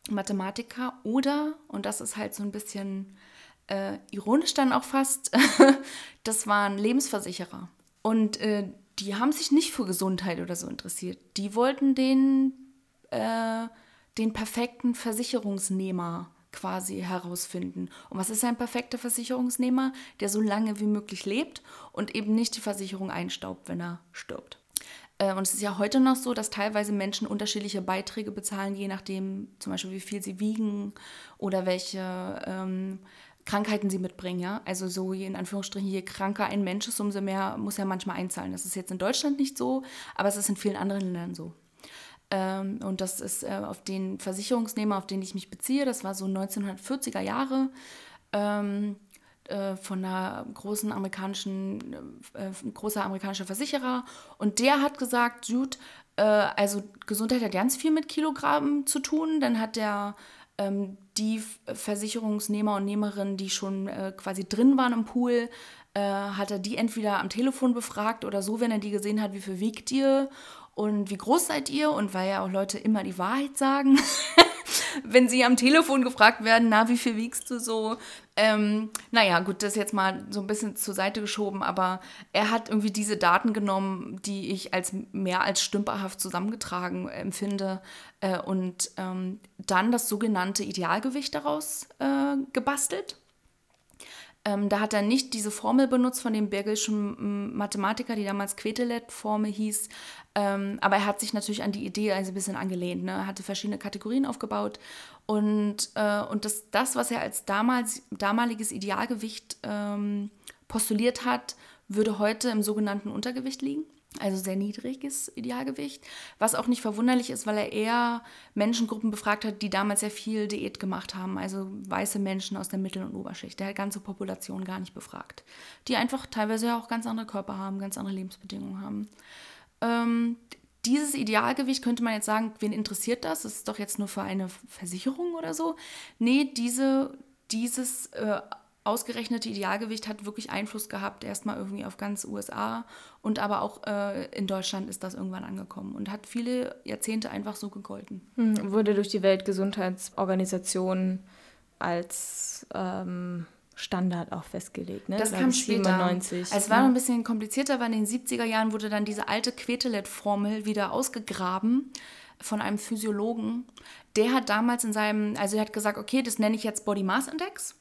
Mathematiker oder, und das ist halt so ein bisschen äh, ironisch dann auch fast, das waren Lebensversicherer. Und äh, die haben sich nicht für Gesundheit oder so interessiert. Die wollten den äh, den perfekten Versicherungsnehmer quasi herausfinden. Und was ist ein perfekter Versicherungsnehmer? Der so lange wie möglich lebt und eben nicht die Versicherung einstaubt, wenn er stirbt. Äh, und es ist ja heute noch so, dass teilweise Menschen unterschiedliche Beiträge bezahlen, je nachdem zum Beispiel, wie viel sie wiegen oder welche ähm, Krankheiten sie mitbringen. Ja? Also so in Anführungsstrichen, je kranker ein Mensch ist, umso mehr muss er manchmal einzahlen. Das ist jetzt in Deutschland nicht so, aber es ist in vielen anderen Ländern so. Ähm, und das ist äh, auf den Versicherungsnehmer, auf den ich mich beziehe. Das war so 1940er Jahre. Ähm, äh, von einer großen amerikanischen, äh, großer amerikanischer Versicherer. Und der hat gesagt, gut, äh, also Gesundheit hat ganz viel mit Kilogramm zu tun. Dann hat der ähm, die Versicherungsnehmer und Nehmerinnen, die schon äh, quasi drin waren im Pool, äh, hat er die entweder am Telefon befragt oder so, wenn er die gesehen hat, wie viel wiegt ihr und wie groß seid ihr? Und weil ja auch Leute immer die Wahrheit sagen, wenn sie am Telefon gefragt werden, na, wie viel wiegst du so? Ähm, naja, gut, das jetzt mal so ein bisschen zur Seite geschoben, aber er hat irgendwie diese Daten genommen, die ich als mehr als stümperhaft zusammengetragen empfinde äh, und ähm, dann das sogenannte Idealgewicht daraus äh, gebastelt. Ähm, da hat er nicht diese Formel benutzt von dem belgischen Mathematiker, die damals Quetelet-Formel hieß, ähm, aber er hat sich natürlich an die Idee also ein bisschen angelehnt. Ne? Er hatte verschiedene Kategorien aufgebaut und, äh, und das, das, was er als damals, damaliges Idealgewicht ähm, postuliert hat, würde heute im sogenannten Untergewicht liegen also sehr niedriges Idealgewicht, was auch nicht verwunderlich ist, weil er eher Menschengruppen befragt hat, die damals sehr viel Diät gemacht haben, also weiße Menschen aus der Mittel- und Oberschicht. Der hat ganze Population gar nicht befragt, die einfach teilweise ja auch ganz andere Körper haben, ganz andere Lebensbedingungen haben. Ähm, dieses Idealgewicht könnte man jetzt sagen, wen interessiert das? Das ist doch jetzt nur für eine Versicherung oder so. Nee, diese, dieses äh, ausgerechnete Idealgewicht hat wirklich Einfluss gehabt, erstmal irgendwie auf ganz USA und aber auch äh, in Deutschland ist das irgendwann angekommen und hat viele Jahrzehnte einfach so gegolten. Hm, wurde durch die Weltgesundheitsorganisation als ähm, Standard auch festgelegt. Ne? Das kam später. 97. Also es war noch ein bisschen komplizierter, weil in den 70er Jahren wurde dann diese alte Quetelet-Formel wieder ausgegraben von einem Physiologen. Der hat damals in seinem, also er hat gesagt, okay, das nenne ich jetzt Body Mass Index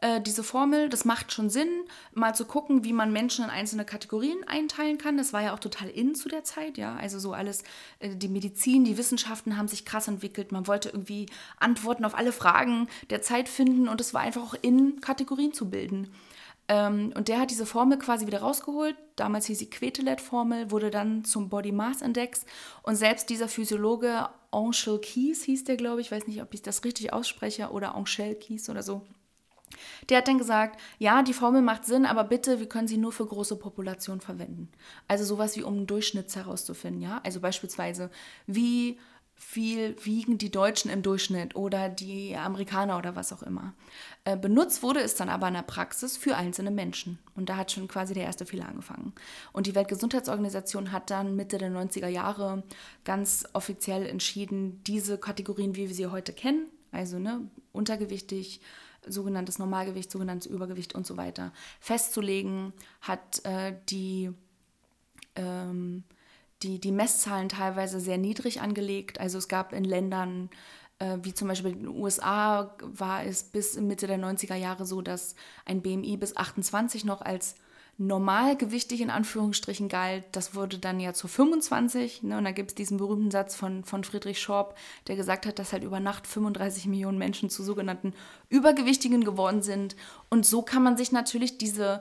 äh, diese Formel, das macht schon Sinn, mal zu gucken, wie man Menschen in einzelne Kategorien einteilen kann. Das war ja auch total in zu der Zeit, ja. Also so alles, äh, die Medizin, die Wissenschaften haben sich krass entwickelt. Man wollte irgendwie Antworten auf alle Fragen der Zeit finden und es war einfach auch in Kategorien zu bilden. Ähm, und der hat diese Formel quasi wieder rausgeholt. Damals hieß sie Quetelet-Formel, wurde dann zum Body Mass Index. Und selbst dieser Physiologe Angel Keys hieß der, glaube ich, weiß nicht, ob ich das richtig ausspreche, oder Angel Keys oder so der hat dann gesagt, ja, die Formel macht Sinn, aber bitte, wir können sie nur für große Populationen verwenden. Also sowas wie um einen Durchschnitt herauszufinden, ja. Also beispielsweise, wie viel wiegen die Deutschen im Durchschnitt oder die Amerikaner oder was auch immer. Äh, benutzt wurde es dann aber in der Praxis für einzelne Menschen. Und da hat schon quasi der erste Fehler angefangen. Und die Weltgesundheitsorganisation hat dann Mitte der 90er Jahre ganz offiziell entschieden, diese Kategorien, wie wir sie heute kennen, also ne, untergewichtig, sogenanntes Normalgewicht, sogenanntes Übergewicht und so weiter festzulegen, hat äh, die, ähm, die, die Messzahlen teilweise sehr niedrig angelegt. Also es gab in Ländern äh, wie zum Beispiel in den USA war es bis Mitte der 90er Jahre so, dass ein BMI bis 28 noch als normalgewichtig in Anführungsstrichen galt. Das wurde dann ja zu 25. Ne? Und da gibt es diesen berühmten Satz von, von Friedrich Schorb, der gesagt hat, dass halt über Nacht 35 Millionen Menschen zu sogenannten Übergewichtigen geworden sind. Und so kann man sich natürlich diese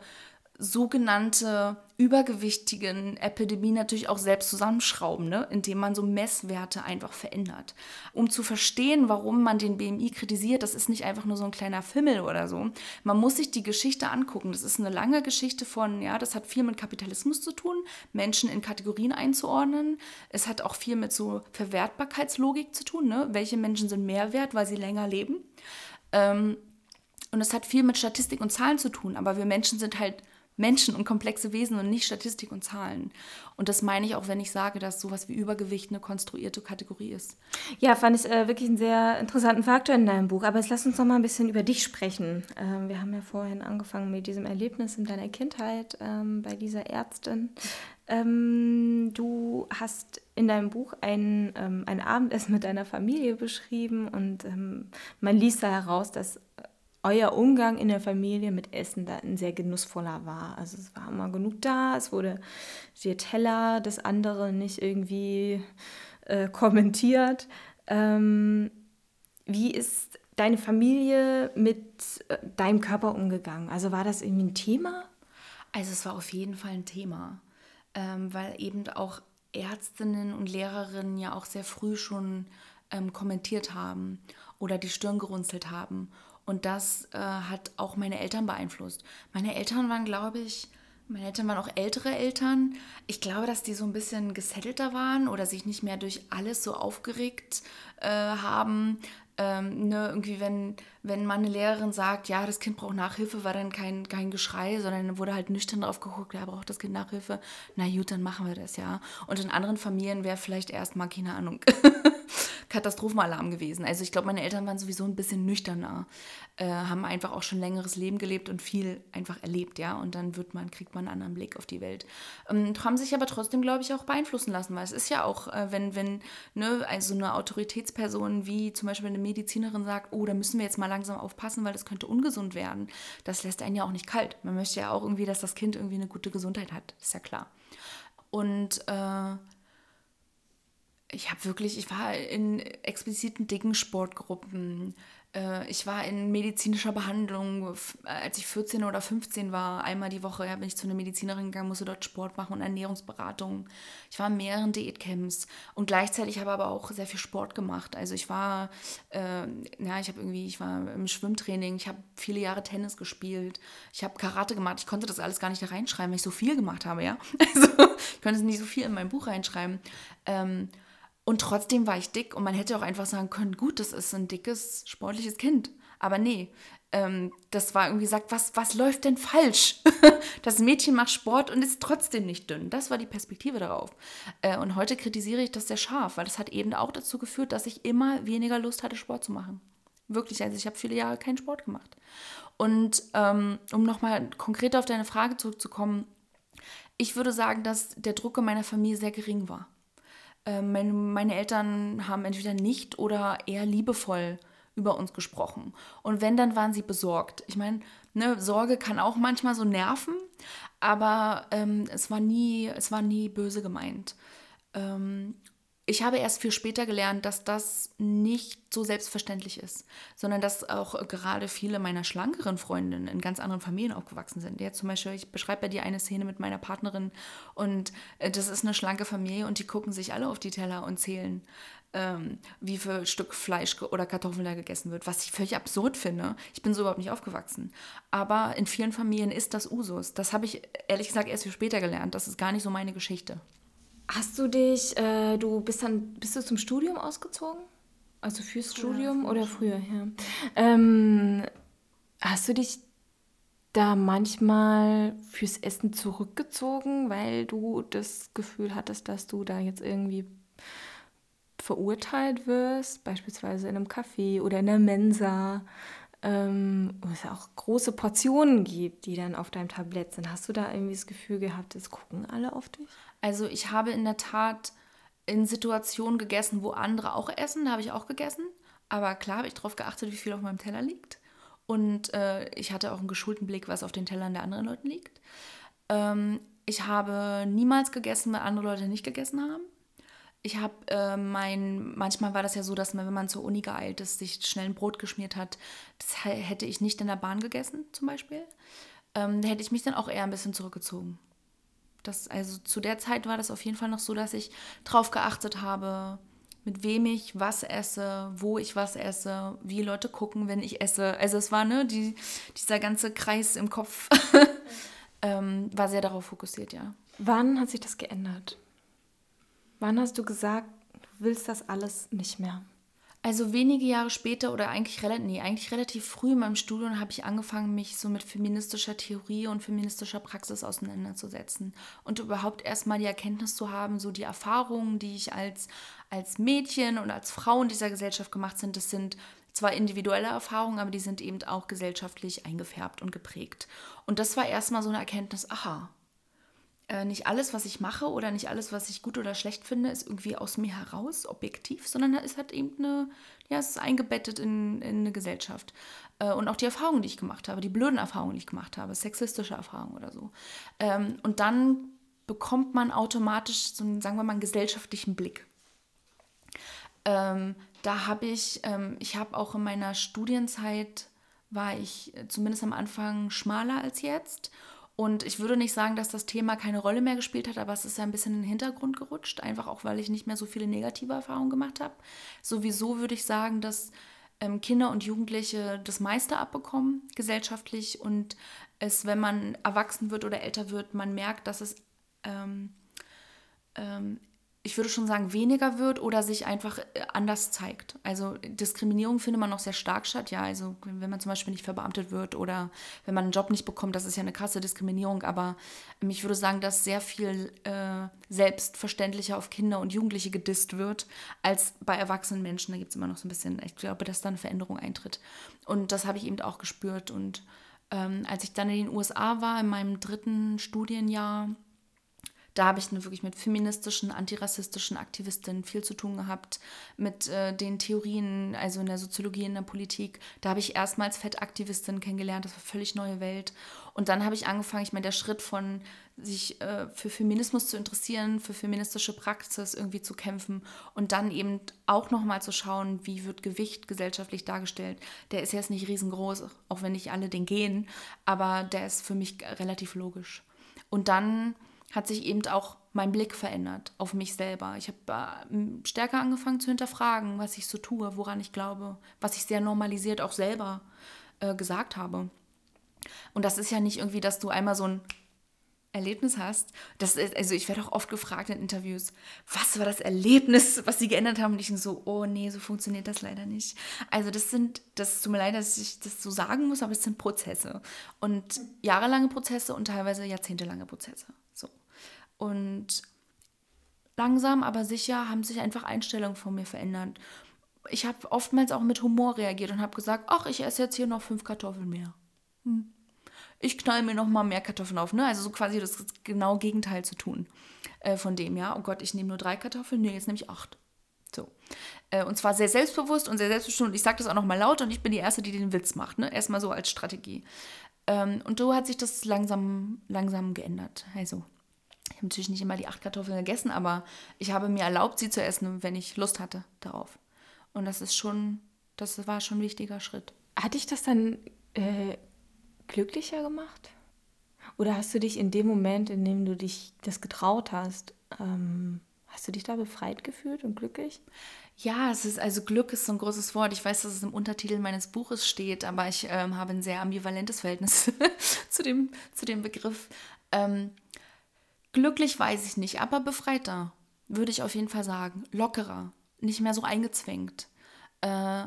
sogenannte übergewichtigen Epidemie natürlich auch selbst zusammenschrauben, ne? indem man so Messwerte einfach verändert. Um zu verstehen, warum man den BMI kritisiert, das ist nicht einfach nur so ein kleiner Fimmel oder so. Man muss sich die Geschichte angucken. Das ist eine lange Geschichte von, ja, das hat viel mit Kapitalismus zu tun, Menschen in Kategorien einzuordnen. Es hat auch viel mit so Verwertbarkeitslogik zu tun. Ne? Welche Menschen sind mehr wert, weil sie länger leben? Ähm, und es hat viel mit Statistik und Zahlen zu tun, aber wir Menschen sind halt Menschen und komplexe Wesen und nicht Statistik und Zahlen. Und das meine ich auch, wenn ich sage, dass sowas wie Übergewicht eine konstruierte Kategorie ist. Ja, fand ich äh, wirklich einen sehr interessanten Faktor in deinem Buch. Aber jetzt lass uns noch mal ein bisschen über dich sprechen. Ähm, wir haben ja vorhin angefangen mit diesem Erlebnis in deiner Kindheit ähm, bei dieser Ärztin. Ähm, du hast in deinem Buch ein, ähm, ein Abendessen mit deiner Familie beschrieben und ähm, man liest da heraus, dass euer Umgang in der Familie mit Essen da ein sehr genussvoller war. Also es war immer genug da, es wurde der Teller des anderen nicht irgendwie äh, kommentiert. Ähm, wie ist deine Familie mit äh, deinem Körper umgegangen? Also war das irgendwie ein Thema? Also es war auf jeden Fall ein Thema, ähm, weil eben auch Ärztinnen und Lehrerinnen ja auch sehr früh schon ähm, kommentiert haben oder die Stirn gerunzelt haben und das äh, hat auch meine Eltern beeinflusst. Meine Eltern waren, glaube ich, meine Eltern waren auch ältere Eltern. Ich glaube, dass die so ein bisschen gesettelter waren oder sich nicht mehr durch alles so aufgeregt äh, haben. Ähm, ne, irgendwie, wenn, wenn meine Lehrerin sagt, ja, das Kind braucht Nachhilfe, war dann kein, kein Geschrei, sondern wurde halt nüchtern drauf geguckt, ja, braucht das Kind Nachhilfe? Na gut, dann machen wir das, ja. Und in anderen Familien wäre vielleicht erstmal, keine Ahnung, Katastrophenalarm gewesen. Also ich glaube, meine Eltern waren sowieso ein bisschen nüchterner, äh, haben einfach auch schon längeres Leben gelebt und viel einfach erlebt, ja. Und dann wird man, kriegt man einen anderen Blick auf die Welt. Ähm, haben sich aber trotzdem, glaube ich, auch beeinflussen lassen, weil es ist ja auch, äh, wenn, wenn, ne, also eine Autoritätsperson wie zum Beispiel eine Medizinerin sagt, oh, da müssen wir jetzt mal langsam aufpassen, weil das könnte ungesund werden. Das lässt einen ja auch nicht kalt. Man möchte ja auch irgendwie, dass das Kind irgendwie eine gute Gesundheit hat, ist ja klar. Und äh, ich habe wirklich, ich war in expliziten dicken Sportgruppen. Äh, ich war in medizinischer Behandlung, als ich 14 oder 15 war, einmal die Woche bin ich zu einer Medizinerin gegangen, musste dort Sport machen und Ernährungsberatung. Ich war in mehreren Diätcamps und gleichzeitig habe aber auch sehr viel Sport gemacht. Also ich war, äh, ja, ich habe irgendwie, ich war im Schwimmtraining, ich habe viele Jahre Tennis gespielt, ich habe Karate gemacht. Ich konnte das alles gar nicht da reinschreiben, weil ich so viel gemacht habe, ja. Also ich konnte nicht so viel in mein Buch reinschreiben. Ähm, und trotzdem war ich dick und man hätte auch einfach sagen können, gut, das ist ein dickes, sportliches Kind. Aber nee, ähm, das war irgendwie gesagt, was, was läuft denn falsch? das Mädchen macht Sport und ist trotzdem nicht dünn. Das war die Perspektive darauf. Äh, und heute kritisiere ich das sehr scharf, weil das hat eben auch dazu geführt, dass ich immer weniger Lust hatte, Sport zu machen. Wirklich, also ich habe viele Jahre keinen Sport gemacht. Und ähm, um nochmal konkret auf deine Frage zurückzukommen, ich würde sagen, dass der Druck in meiner Familie sehr gering war. Ähm, meine, meine Eltern haben entweder nicht oder eher liebevoll über uns gesprochen. Und wenn, dann waren sie besorgt. Ich meine, ne, Sorge kann auch manchmal so nerven, aber ähm, es, war nie, es war nie böse gemeint. Ähm, ich habe erst viel später gelernt, dass das nicht so selbstverständlich ist, sondern dass auch gerade viele meiner schlankeren Freundinnen in ganz anderen Familien aufgewachsen sind. Ja, zum Beispiel, ich beschreibe bei dir eine Szene mit meiner Partnerin und äh, das ist eine schlanke Familie und die gucken sich alle auf die Teller und zählen, ähm, wie viel Stück Fleisch oder Kartoffeln da gegessen wird, was ich völlig absurd finde. Ich bin so überhaupt nicht aufgewachsen. Aber in vielen Familien ist das Usus. Das habe ich ehrlich gesagt erst viel später gelernt. Das ist gar nicht so meine Geschichte. Hast du dich, äh, du bist dann, bist du zum Studium ausgezogen? Also fürs früher, Studium oder früher, ja. Ähm, hast du dich da manchmal fürs Essen zurückgezogen, weil du das Gefühl hattest, dass du da jetzt irgendwie verurteilt wirst, beispielsweise in einem Café oder in der Mensa, ähm, wo es auch große Portionen gibt, die dann auf deinem Tablett sind. Hast du da irgendwie das Gefühl gehabt, es gucken alle auf dich? Also ich habe in der Tat in Situationen gegessen, wo andere auch essen, da habe ich auch gegessen. Aber klar habe ich darauf geachtet, wie viel auf meinem Teller liegt. Und äh, ich hatte auch einen geschulten Blick, was auf den Tellern der anderen Leute liegt. Ähm, ich habe niemals gegessen, wenn andere Leute nicht gegessen haben. Ich habe äh, mein, manchmal war das ja so, dass man, wenn man zur Uni geeilt ist, sich schnell ein Brot geschmiert hat. Das hätte ich nicht in der Bahn gegessen, zum Beispiel. ähm, da hätte ich mich dann auch eher ein bisschen zurückgezogen. Das, also zu der Zeit war das auf jeden Fall noch so, dass ich drauf geachtet habe, mit wem ich was esse, wo ich was esse, wie Leute gucken, wenn ich esse. Also es war, ne, die, dieser ganze Kreis im Kopf ähm, war sehr darauf fokussiert, ja. Wann hat sich das geändert? Wann hast du gesagt, du willst das alles nicht mehr? Also wenige Jahre später oder eigentlich relativ, nee, eigentlich relativ früh in meinem Studium habe ich angefangen, mich so mit feministischer Theorie und feministischer Praxis auseinanderzusetzen und überhaupt erstmal die Erkenntnis zu haben, so die Erfahrungen, die ich als, als Mädchen und als Frau in dieser Gesellschaft gemacht sind, das sind zwar individuelle Erfahrungen, aber die sind eben auch gesellschaftlich eingefärbt und geprägt. Und das war erstmal so eine Erkenntnis, aha, äh, nicht alles, was ich mache oder nicht alles, was ich gut oder schlecht finde, ist irgendwie aus mir heraus objektiv, sondern es hat eben eine, ja, es ist eingebettet in, in eine Gesellschaft. Äh, und auch die Erfahrungen, die ich gemacht habe, die blöden Erfahrungen, die ich gemacht habe, sexistische Erfahrungen oder so. Ähm, und dann bekommt man automatisch so einen, sagen wir mal, einen gesellschaftlichen Blick. Ähm, da habe ich, ähm, ich habe auch in meiner Studienzeit, war ich zumindest am Anfang schmaler als jetzt und ich würde nicht sagen, dass das Thema keine Rolle mehr gespielt hat, aber es ist ja ein bisschen in den Hintergrund gerutscht, einfach auch, weil ich nicht mehr so viele negative Erfahrungen gemacht habe. Sowieso würde ich sagen, dass ähm, Kinder und Jugendliche das meiste abbekommen, gesellschaftlich. Und es, wenn man erwachsen wird oder älter wird, man merkt, dass es ähm, ähm, ich würde schon sagen, weniger wird oder sich einfach äh, anders zeigt. Also Diskriminierung findet man noch sehr stark statt, ja. Also wenn man zum Beispiel nicht verbeamtet wird oder wenn man einen Job nicht bekommt, das ist ja eine krasse Diskriminierung. Aber ähm, ich würde sagen, dass sehr viel äh, selbstverständlicher auf Kinder und Jugendliche gedisst wird als bei erwachsenen Menschen. Da gibt es immer noch so ein bisschen, ich glaube, dass da eine Veränderung eintritt. Und das habe ich eben auch gespürt. Und ähm, als ich dann in den USA war, in meinem dritten Studienjahr, da habe ich wirklich mit feministischen, antirassistischen Aktivistinnen viel zu tun gehabt, mit äh, den Theorien, also in der Soziologie, in der Politik. Da habe ich erstmals Fettaktivistinnen kennengelernt, das war eine völlig neue Welt. Und dann habe ich angefangen, ich meine, der Schritt von sich äh, für Feminismus zu interessieren, für feministische Praxis irgendwie zu kämpfen und dann eben auch nochmal zu schauen, wie wird Gewicht gesellschaftlich dargestellt. Der ist jetzt nicht riesengroß, auch wenn nicht alle den gehen, aber der ist für mich relativ logisch. Und dann hat sich eben auch mein Blick verändert auf mich selber. Ich habe äh, stärker angefangen zu hinterfragen, was ich so tue, woran ich glaube, was ich sehr normalisiert auch selber äh, gesagt habe. Und das ist ja nicht irgendwie, dass du einmal so ein Erlebnis hast. Das ist, also ich werde auch oft gefragt in Interviews, was war das Erlebnis, was sie geändert haben? Und ich so, oh nee, so funktioniert das leider nicht. Also das sind, das tut mir leid, dass ich das so sagen muss, aber es sind Prozesse. Und jahrelange Prozesse und teilweise jahrzehntelange Prozesse. So. Und langsam, aber sicher haben sich einfach Einstellungen von mir verändert. Ich habe oftmals auch mit Humor reagiert und habe gesagt, ach, ich esse jetzt hier noch fünf Kartoffeln mehr. Hm. Ich knall mir noch mal mehr Kartoffeln auf, ne? Also so quasi das genau Gegenteil zu tun äh, von dem, ja. Oh Gott, ich nehme nur drei Kartoffeln, nee, jetzt nehme ich acht. So. Äh, und zwar sehr selbstbewusst und sehr selbstbestimmt. Und ich sage das auch noch mal laut und ich bin die Erste, die den Witz macht, ne? Erstmal so als Strategie. Ähm, und so hat sich das langsam, langsam geändert. Also ich habe natürlich nicht immer die acht Kartoffeln gegessen, aber ich habe mir erlaubt, sie zu essen, wenn ich Lust hatte darauf. Und das ist schon, das war schon ein wichtiger Schritt. Hat dich das dann äh, glücklicher gemacht? Oder hast du dich in dem Moment, in dem du dich das getraut hast, ähm, hast du dich da befreit gefühlt und glücklich? Ja, es ist also Glück ist so ein großes Wort. Ich weiß, dass es im Untertitel meines Buches steht, aber ich ähm, habe ein sehr ambivalentes Verhältnis zu, dem, zu dem Begriff. Ähm, Glücklich weiß ich nicht, aber befreiter, würde ich auf jeden Fall sagen. Lockerer, nicht mehr so eingezwängt. Äh,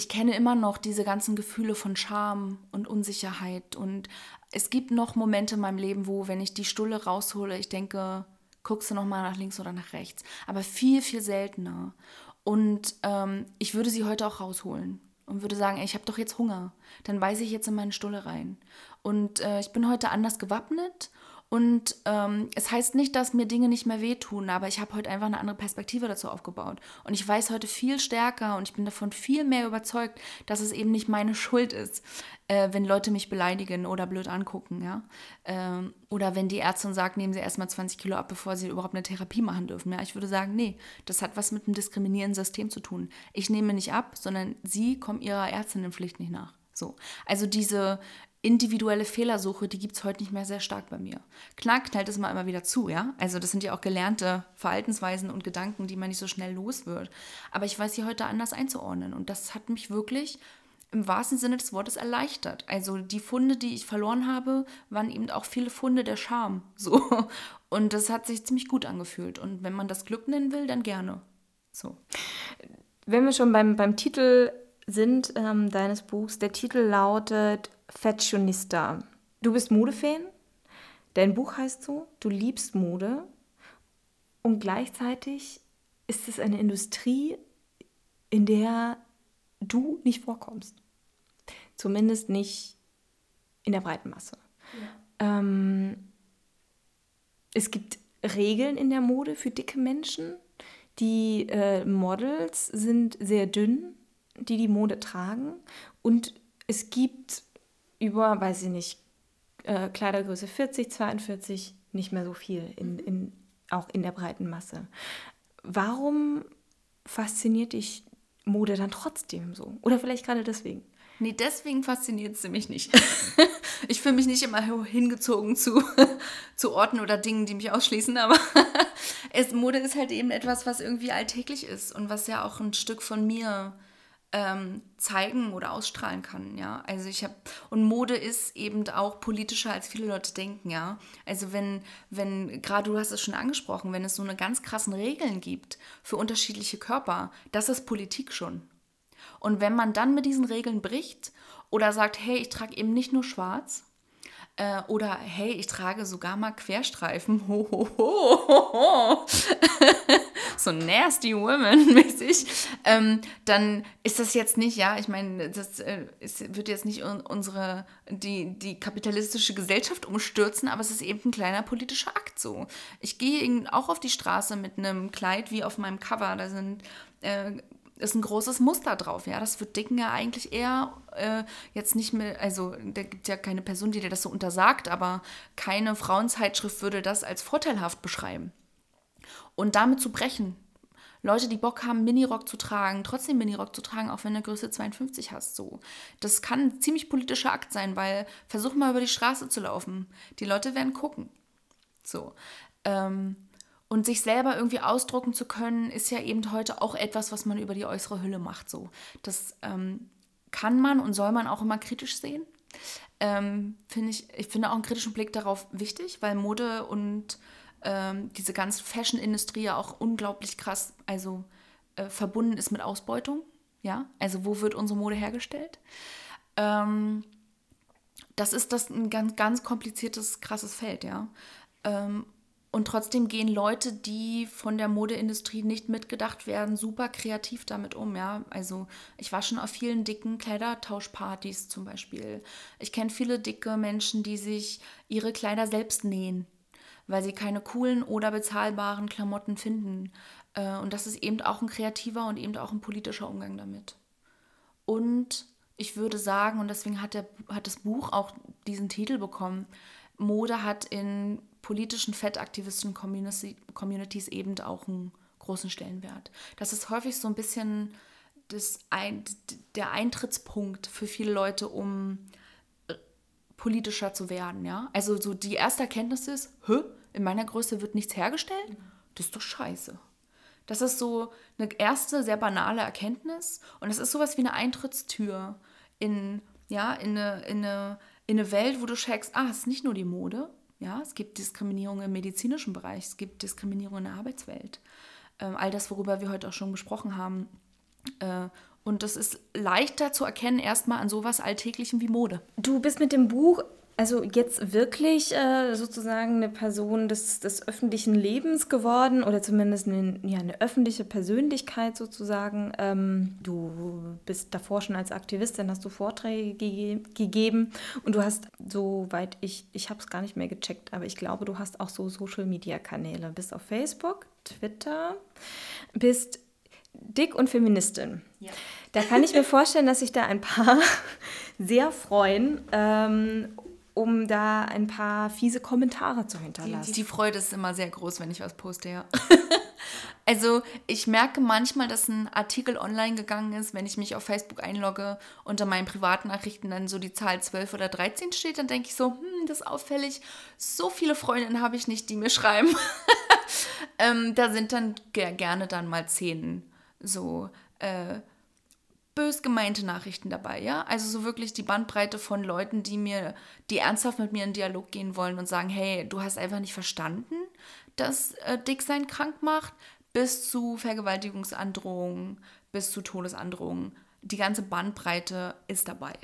ich kenne immer noch diese ganzen Gefühle von Scham und Unsicherheit. Und es gibt noch Momente in meinem Leben, wo, wenn ich die Stulle raushole, ich denke, guckst du nochmal nach links oder nach rechts. Aber viel, viel seltener. Und ähm, ich würde sie heute auch rausholen und würde sagen, ey, ich habe doch jetzt Hunger. Dann beiße ich jetzt in meine Stulle rein. Und äh, ich bin heute anders gewappnet und ähm, es heißt nicht, dass mir Dinge nicht mehr wehtun, aber ich habe heute einfach eine andere Perspektive dazu aufgebaut. Und ich weiß heute viel stärker und ich bin davon viel mehr überzeugt, dass es eben nicht meine Schuld ist, äh, wenn Leute mich beleidigen oder blöd angucken. Ja? Ähm, oder wenn die Ärztin sagt, nehmen Sie erstmal 20 Kilo ab, bevor Sie überhaupt eine Therapie machen dürfen. Ja? Ich würde sagen, nee, das hat was mit einem diskriminierenden System zu tun. Ich nehme nicht ab, sondern Sie kommen Ihrer Ärztinnenpflicht nicht nach. So. Also diese individuelle Fehlersuche, die gibt es heute nicht mehr sehr stark bei mir. Klar knallt es mal immer wieder zu, ja. Also das sind ja auch gelernte Verhaltensweisen und Gedanken, die man nicht so schnell los wird. Aber ich weiß sie heute anders einzuordnen. Und das hat mich wirklich im wahrsten Sinne des Wortes erleichtert. Also die Funde, die ich verloren habe, waren eben auch viele Funde der Scham. So. Und das hat sich ziemlich gut angefühlt. Und wenn man das Glück nennen will, dann gerne. So. Wenn wir schon beim, beim Titel sind ähm, deines Buchs, der Titel lautet Fashionista. Du bist Modefan, dein Buch heißt so, du liebst Mode und gleichzeitig ist es eine Industrie, in der du nicht vorkommst. Zumindest nicht in der breiten Masse. Ja. Ähm, es gibt Regeln in der Mode für dicke Menschen. Die äh, Models sind sehr dünn, die die Mode tragen. Und es gibt über, weiß ich nicht, äh, Kleidergröße 40, 42 nicht mehr so viel, in, in, auch in der breiten Masse. Warum fasziniert dich Mode dann trotzdem so? Oder vielleicht gerade deswegen? Nee, deswegen fasziniert sie mich nicht. ich fühle mich nicht immer hingezogen zu, zu Orten oder Dingen, die mich ausschließen, aber es, Mode ist halt eben etwas, was irgendwie alltäglich ist und was ja auch ein Stück von mir ähm, zeigen oder ausstrahlen kann, ja. Also ich habe und Mode ist eben auch politischer als viele Leute denken, ja. Also wenn wenn gerade du hast es schon angesprochen, wenn es so eine ganz krassen Regeln gibt für unterschiedliche Körper, das ist Politik schon. Und wenn man dann mit diesen Regeln bricht oder sagt, hey, ich trage eben nicht nur schwarz, äh, oder hey, ich trage sogar mal Querstreifen. Ho, ho, ho, ho, so nasty woman mäßig. Ähm, dann ist das jetzt nicht, ja, ich meine, das äh, ist, wird jetzt nicht unsere, die, die kapitalistische Gesellschaft umstürzen, aber es ist eben ein kleiner politischer Akt so. Ich gehe auch auf die Straße mit einem Kleid wie auf meinem Cover. Da sind äh, ist ein großes Muster drauf. Ja, das wird Dicken ja eigentlich eher äh, jetzt nicht mehr, also da gibt es ja keine Person, die dir das so untersagt, aber keine Frauenzeitschrift würde das als vorteilhaft beschreiben. Und damit zu brechen, Leute, die Bock haben, Minirock zu tragen, trotzdem Minirock zu tragen, auch wenn du Größe 52 hast, so. Das kann ein ziemlich politischer Akt sein, weil versuch mal über die Straße zu laufen. Die Leute werden gucken. So. Ähm, und sich selber irgendwie ausdrucken zu können, ist ja eben heute auch etwas, was man über die äußere Hülle macht. So. Das ähm, kann man und soll man auch immer kritisch sehen. Ähm, finde ich, ich finde auch einen kritischen Blick darauf wichtig, weil Mode und ähm, diese ganze Fashion-Industrie ja auch unglaublich krass, also äh, verbunden ist mit Ausbeutung. Ja, also wo wird unsere Mode hergestellt? Ähm, das ist das ein ganz, ganz kompliziertes, krasses Feld, ja. Und trotzdem gehen Leute, die von der Modeindustrie nicht mitgedacht werden, super kreativ damit um. Ja? Also ich war schon auf vielen dicken Kleidertauschpartys zum Beispiel. Ich kenne viele dicke Menschen, die sich ihre Kleider selbst nähen, weil sie keine coolen oder bezahlbaren Klamotten finden. Äh, und das ist eben auch ein kreativer und eben auch ein politischer Umgang damit. Und ich würde sagen, und deswegen hat, der, hat das Buch auch diesen Titel bekommen, Mode hat in politischen fettaktivistischen Communities eben auch einen großen Stellenwert. Das ist häufig so ein bisschen das ein, der Eintrittspunkt für viele Leute, um äh, politischer zu werden. Ja? Also so die erste Erkenntnis ist, Hö, in meiner Größe wird nichts hergestellt? Das ist doch scheiße. Das ist so eine erste, sehr banale Erkenntnis. Und es ist sowas wie eine Eintrittstür in, ja, in, eine, in, eine, in eine Welt, wo du checkst, ah, es ist nicht nur die Mode, ja, es gibt Diskriminierung im medizinischen Bereich, es gibt Diskriminierung in der Arbeitswelt. Ähm, all das, worüber wir heute auch schon gesprochen haben. Äh, und das ist leichter zu erkennen erstmal an sowas Alltäglichem wie Mode. Du bist mit dem Buch also jetzt wirklich äh, sozusagen eine Person des, des öffentlichen Lebens geworden oder zumindest eine, ja, eine öffentliche Persönlichkeit sozusagen. Ähm, du bist davor schon als Aktivistin, hast du Vorträge ge gegeben und du hast, soweit ich, ich habe es gar nicht mehr gecheckt, aber ich glaube, du hast auch so Social-Media-Kanäle. Bist auf Facebook, Twitter, bist dick und Feministin. Ja. Da kann ich mir vorstellen, dass sich da ein paar sehr freuen. Ähm, um da ein paar fiese Kommentare zu hinterlassen. Die, die, Freude ist immer sehr groß, wenn ich was poste, ja. Also ich merke manchmal, dass ein Artikel online gegangen ist, wenn ich mich auf Facebook einlogge, unter meinen Privatnachrichten dann so die Zahl 12 oder 13 steht, dann denke ich so, hm, das ist auffällig. So viele Freundinnen habe ich nicht, die mir schreiben. ähm, da sind dann gerne dann mal zehn so äh, bös gemeinte Nachrichten dabei, ja? Also so wirklich die Bandbreite von Leuten, die mir, die ernsthaft mit mir in Dialog gehen wollen und sagen, hey, du hast einfach nicht verstanden, dass äh, Dicksein krank macht, bis zu Vergewaltigungsandrohungen, bis zu Todesandrohungen. Die ganze Bandbreite ist dabei.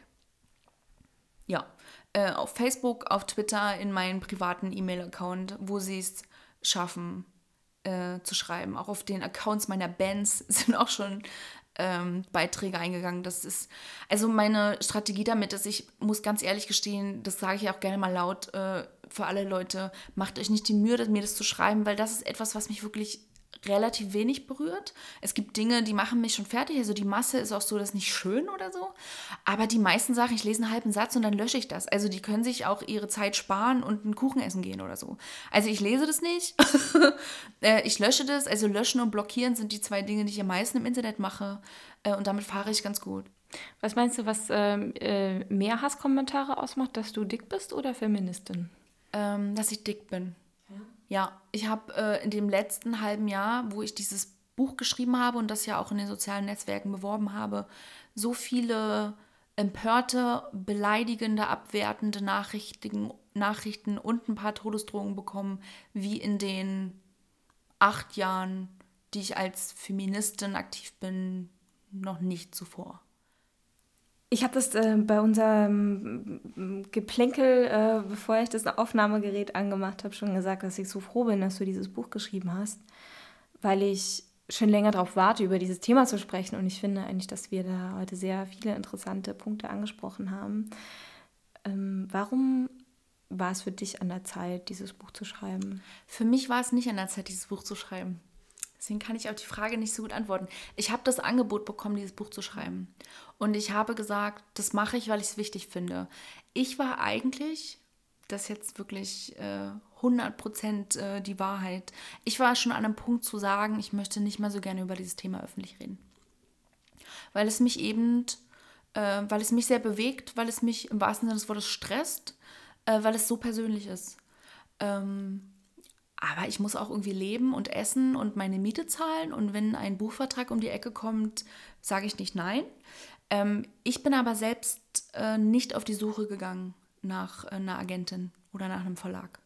Ja, äh, auf Facebook, auf Twitter, in meinem privaten E-Mail-Account, wo sie es schaffen äh, zu schreiben. Auch auf den Accounts meiner Bands sind auch schon ähm, Beiträge eingegangen. Das ist also meine Strategie damit, dass ich muss ganz ehrlich gestehen, das sage ich auch gerne mal laut äh, für alle Leute, macht euch nicht die Mühe, mir das zu schreiben, weil das ist etwas, was mich wirklich relativ wenig berührt. Es gibt Dinge, die machen mich schon fertig. Also die Masse ist auch so, das ist nicht schön oder so. Aber die meisten Sachen, ich lese einen halben Satz und dann lösche ich das. Also die können sich auch ihre Zeit sparen und einen Kuchen essen gehen oder so. Also ich lese das nicht. Äh, ich lösche das. Also löschen und blockieren sind die zwei Dinge, die ich am meisten im Internet mache. Äh, und damit fahre ich ganz gut. Was meinst du, was ähm, äh, mehr Hasskommentare ausmacht, dass du dick bist oder Feministin? Ähm, dass ich dick bin. Ja, ich habe äh, in dem letzten halben Jahr, wo ich dieses Buch geschrieben habe und das ja auch in den sozialen Netzwerken beworben habe, so viele empörte, beleidigende, abwertende Nachrichten, Nachrichten und ein paar Todesdrohungen bekommen, wie in den acht Jahren, die ich als Feministin aktiv bin, noch nicht zuvor. Ich habe das äh, bei unserem Geplänkel, äh, bevor ich das Aufnahmegerät angemacht habe, schon gesagt, dass ich so froh bin, dass du dieses Buch geschrieben hast, weil ich schon länger darauf warte, über dieses Thema zu sprechen. Und ich finde eigentlich, dass wir da heute sehr viele interessante Punkte angesprochen haben. Ähm, warum war es für dich an der Zeit, dieses Buch zu schreiben? Für mich war es nicht an der Zeit, dieses Buch zu schreiben. Deswegen kann ich auf die Frage nicht so gut antworten. Ich habe das Angebot bekommen, dieses Buch zu schreiben. Und ich habe gesagt, das mache ich, weil ich es wichtig finde. Ich war eigentlich, das jetzt wirklich äh, 100% äh, die Wahrheit, ich war schon an einem Punkt zu sagen, ich möchte nicht mehr so gerne über dieses Thema öffentlich reden. Weil es mich eben, äh, weil es mich sehr bewegt, weil es mich im wahrsten Sinne des Wortes stresst, äh, weil es so persönlich ist. Ähm, aber ich muss auch irgendwie leben und essen und meine Miete zahlen. Und wenn ein Buchvertrag um die Ecke kommt, sage ich nicht nein. Ähm, ich bin aber selbst äh, nicht auf die Suche gegangen nach äh, einer Agentin oder nach einem Verlag.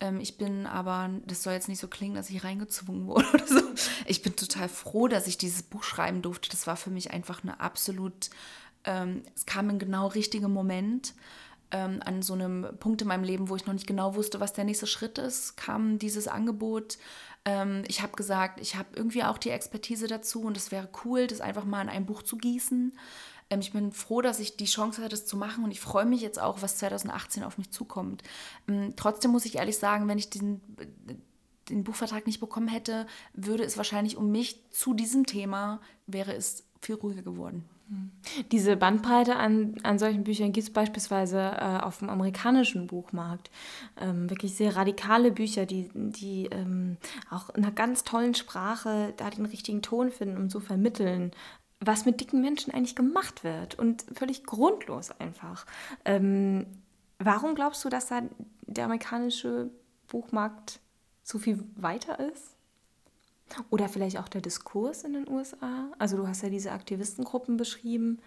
Ähm, ich bin aber, das soll jetzt nicht so klingen, dass ich reingezwungen wurde oder so. Ich bin total froh, dass ich dieses Buch schreiben durfte. Das war für mich einfach eine absolut, ähm, es kam im genau richtigen Moment ähm, an so einem Punkt in meinem Leben, wo ich noch nicht genau wusste, was der nächste Schritt ist, kam dieses Angebot. Ähm, ich habe gesagt, ich habe irgendwie auch die Expertise dazu und es wäre cool, das einfach mal in ein Buch zu gießen. Ähm, ich bin froh, dass ich die Chance hatte, das zu machen und ich freue mich jetzt auch, was 2018 auf mich zukommt. Ähm, trotzdem muss ich ehrlich sagen, wenn ich diesen den Buchvertrag nicht bekommen hätte, würde es wahrscheinlich um mich zu diesem Thema, wäre es viel ruhiger geworden. Diese Bandbreite an, an solchen Büchern gibt es beispielsweise äh, auf dem amerikanischen Buchmarkt. Ähm, wirklich sehr radikale Bücher, die, die ähm, auch in einer ganz tollen Sprache da den richtigen Ton finden, um zu vermitteln, was mit dicken Menschen eigentlich gemacht wird. Und völlig grundlos einfach. Ähm, warum glaubst du, dass da der amerikanische Buchmarkt so viel weiter ist? Oder vielleicht auch der Diskurs in den USA. Also du hast ja diese Aktivistengruppen beschrieben.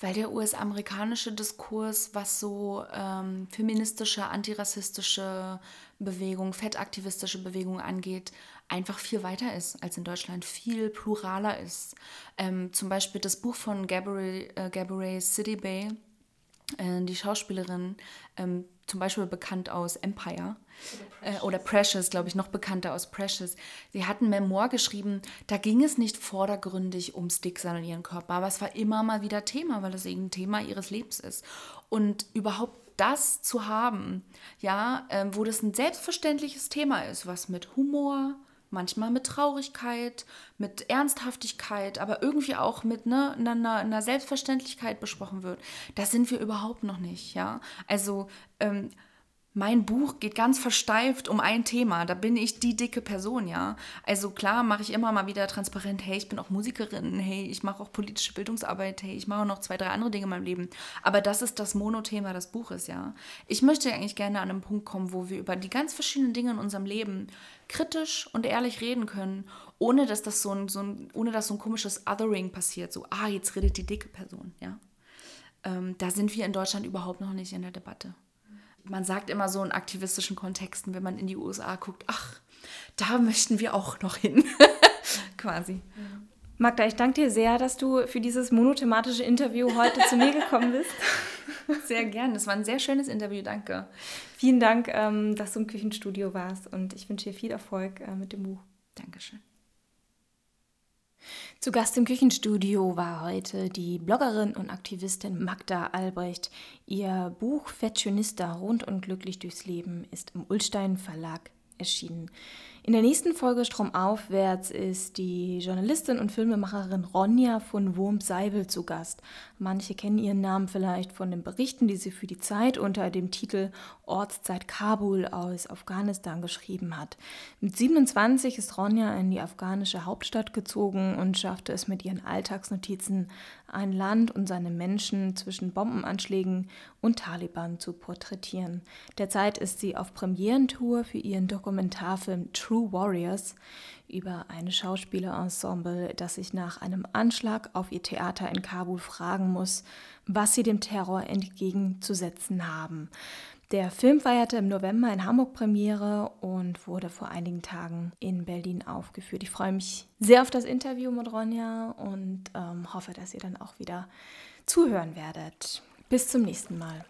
Weil der US-amerikanische Diskurs, was so ähm, feministische, antirassistische Bewegung, fettaktivistische Bewegung angeht, einfach viel weiter ist als in Deutschland, viel pluraler ist. Ähm, zum Beispiel das Buch von Gabourey, äh, Gabourey City Bay, äh, die Schauspielerin, ähm, zum Beispiel bekannt aus Empire oder Precious, äh, oder Precious glaube ich, noch bekannter aus Precious. Sie hat ein Memoir geschrieben, da ging es nicht vordergründig ums Dicksein und ihren Körper, aber es war immer mal wieder Thema, weil es eben ein Thema ihres Lebens ist. Und überhaupt das zu haben, ja, äh, wo das ein selbstverständliches Thema ist, was mit Humor, manchmal mit Traurigkeit, mit Ernsthaftigkeit, aber irgendwie auch mit ne, einer, einer Selbstverständlichkeit besprochen wird. Das sind wir überhaupt noch nicht, ja. Also ähm, mein Buch geht ganz versteift um ein Thema. Da bin ich die dicke Person, ja. Also klar mache ich immer mal wieder transparent, hey, ich bin auch Musikerin, hey, ich mache auch politische Bildungsarbeit, hey, ich mache auch noch zwei, drei andere Dinge in meinem Leben. Aber das ist das Monothema des Buches, ja. Ich möchte eigentlich gerne an einen Punkt kommen, wo wir über die ganz verschiedenen Dinge in unserem Leben kritisch und ehrlich reden können, ohne dass das so ein, so ein, ohne dass so ein komisches Othering passiert. So, ah, jetzt redet die dicke Person, ja. Ähm, da sind wir in Deutschland überhaupt noch nicht in der Debatte man sagt immer so in aktivistischen Kontexten, wenn man in die USA guckt, ach, da möchten wir auch noch hin. Quasi. Magda, ich danke dir sehr, dass du für dieses monothematische Interview heute zu mir gekommen bist. Sehr gern. Das war ein sehr schönes Interview. Danke. Vielen Dank, ähm, dass du im Küchenstudio warst und ich wünsche dir viel Erfolg äh, mit dem Buch. Dankeschön. Zu Gast im Küchenstudio war heute die Bloggerin und Aktivistin Magda Albrecht. Ihr Buch Fashionista rund und glücklich durchs Leben ist im Ulstein Verlag erschienen. In der nächsten Folge Stromaufwärts ist die Journalistin und Filmemacherin Ronja von Wurm-Seibel zu Gast. Manche kennen ihren Namen vielleicht von den Berichten, die sie für die Zeit unter dem Titel Ortszeit Kabul aus Afghanistan geschrieben hat. Mit 27 ist Ronja in die afghanische Hauptstadt gezogen und schaffte es mit ihren Alltagsnotizen, ein Land und seine Menschen zwischen Bombenanschlägen und Taliban zu porträtieren. Derzeit ist sie auf Premierentour für ihren Dokumentarfilm True Warriors über ein Schauspielerensemble, das sich nach einem Anschlag auf ihr Theater in Kabul fragen muss, was sie dem Terror entgegenzusetzen haben. Der Film feierte im November in Hamburg Premiere und wurde vor einigen Tagen in Berlin aufgeführt. Ich freue mich sehr auf das Interview mit Ronja und ähm, hoffe, dass ihr dann auch wieder zuhören werdet. Bis zum nächsten Mal.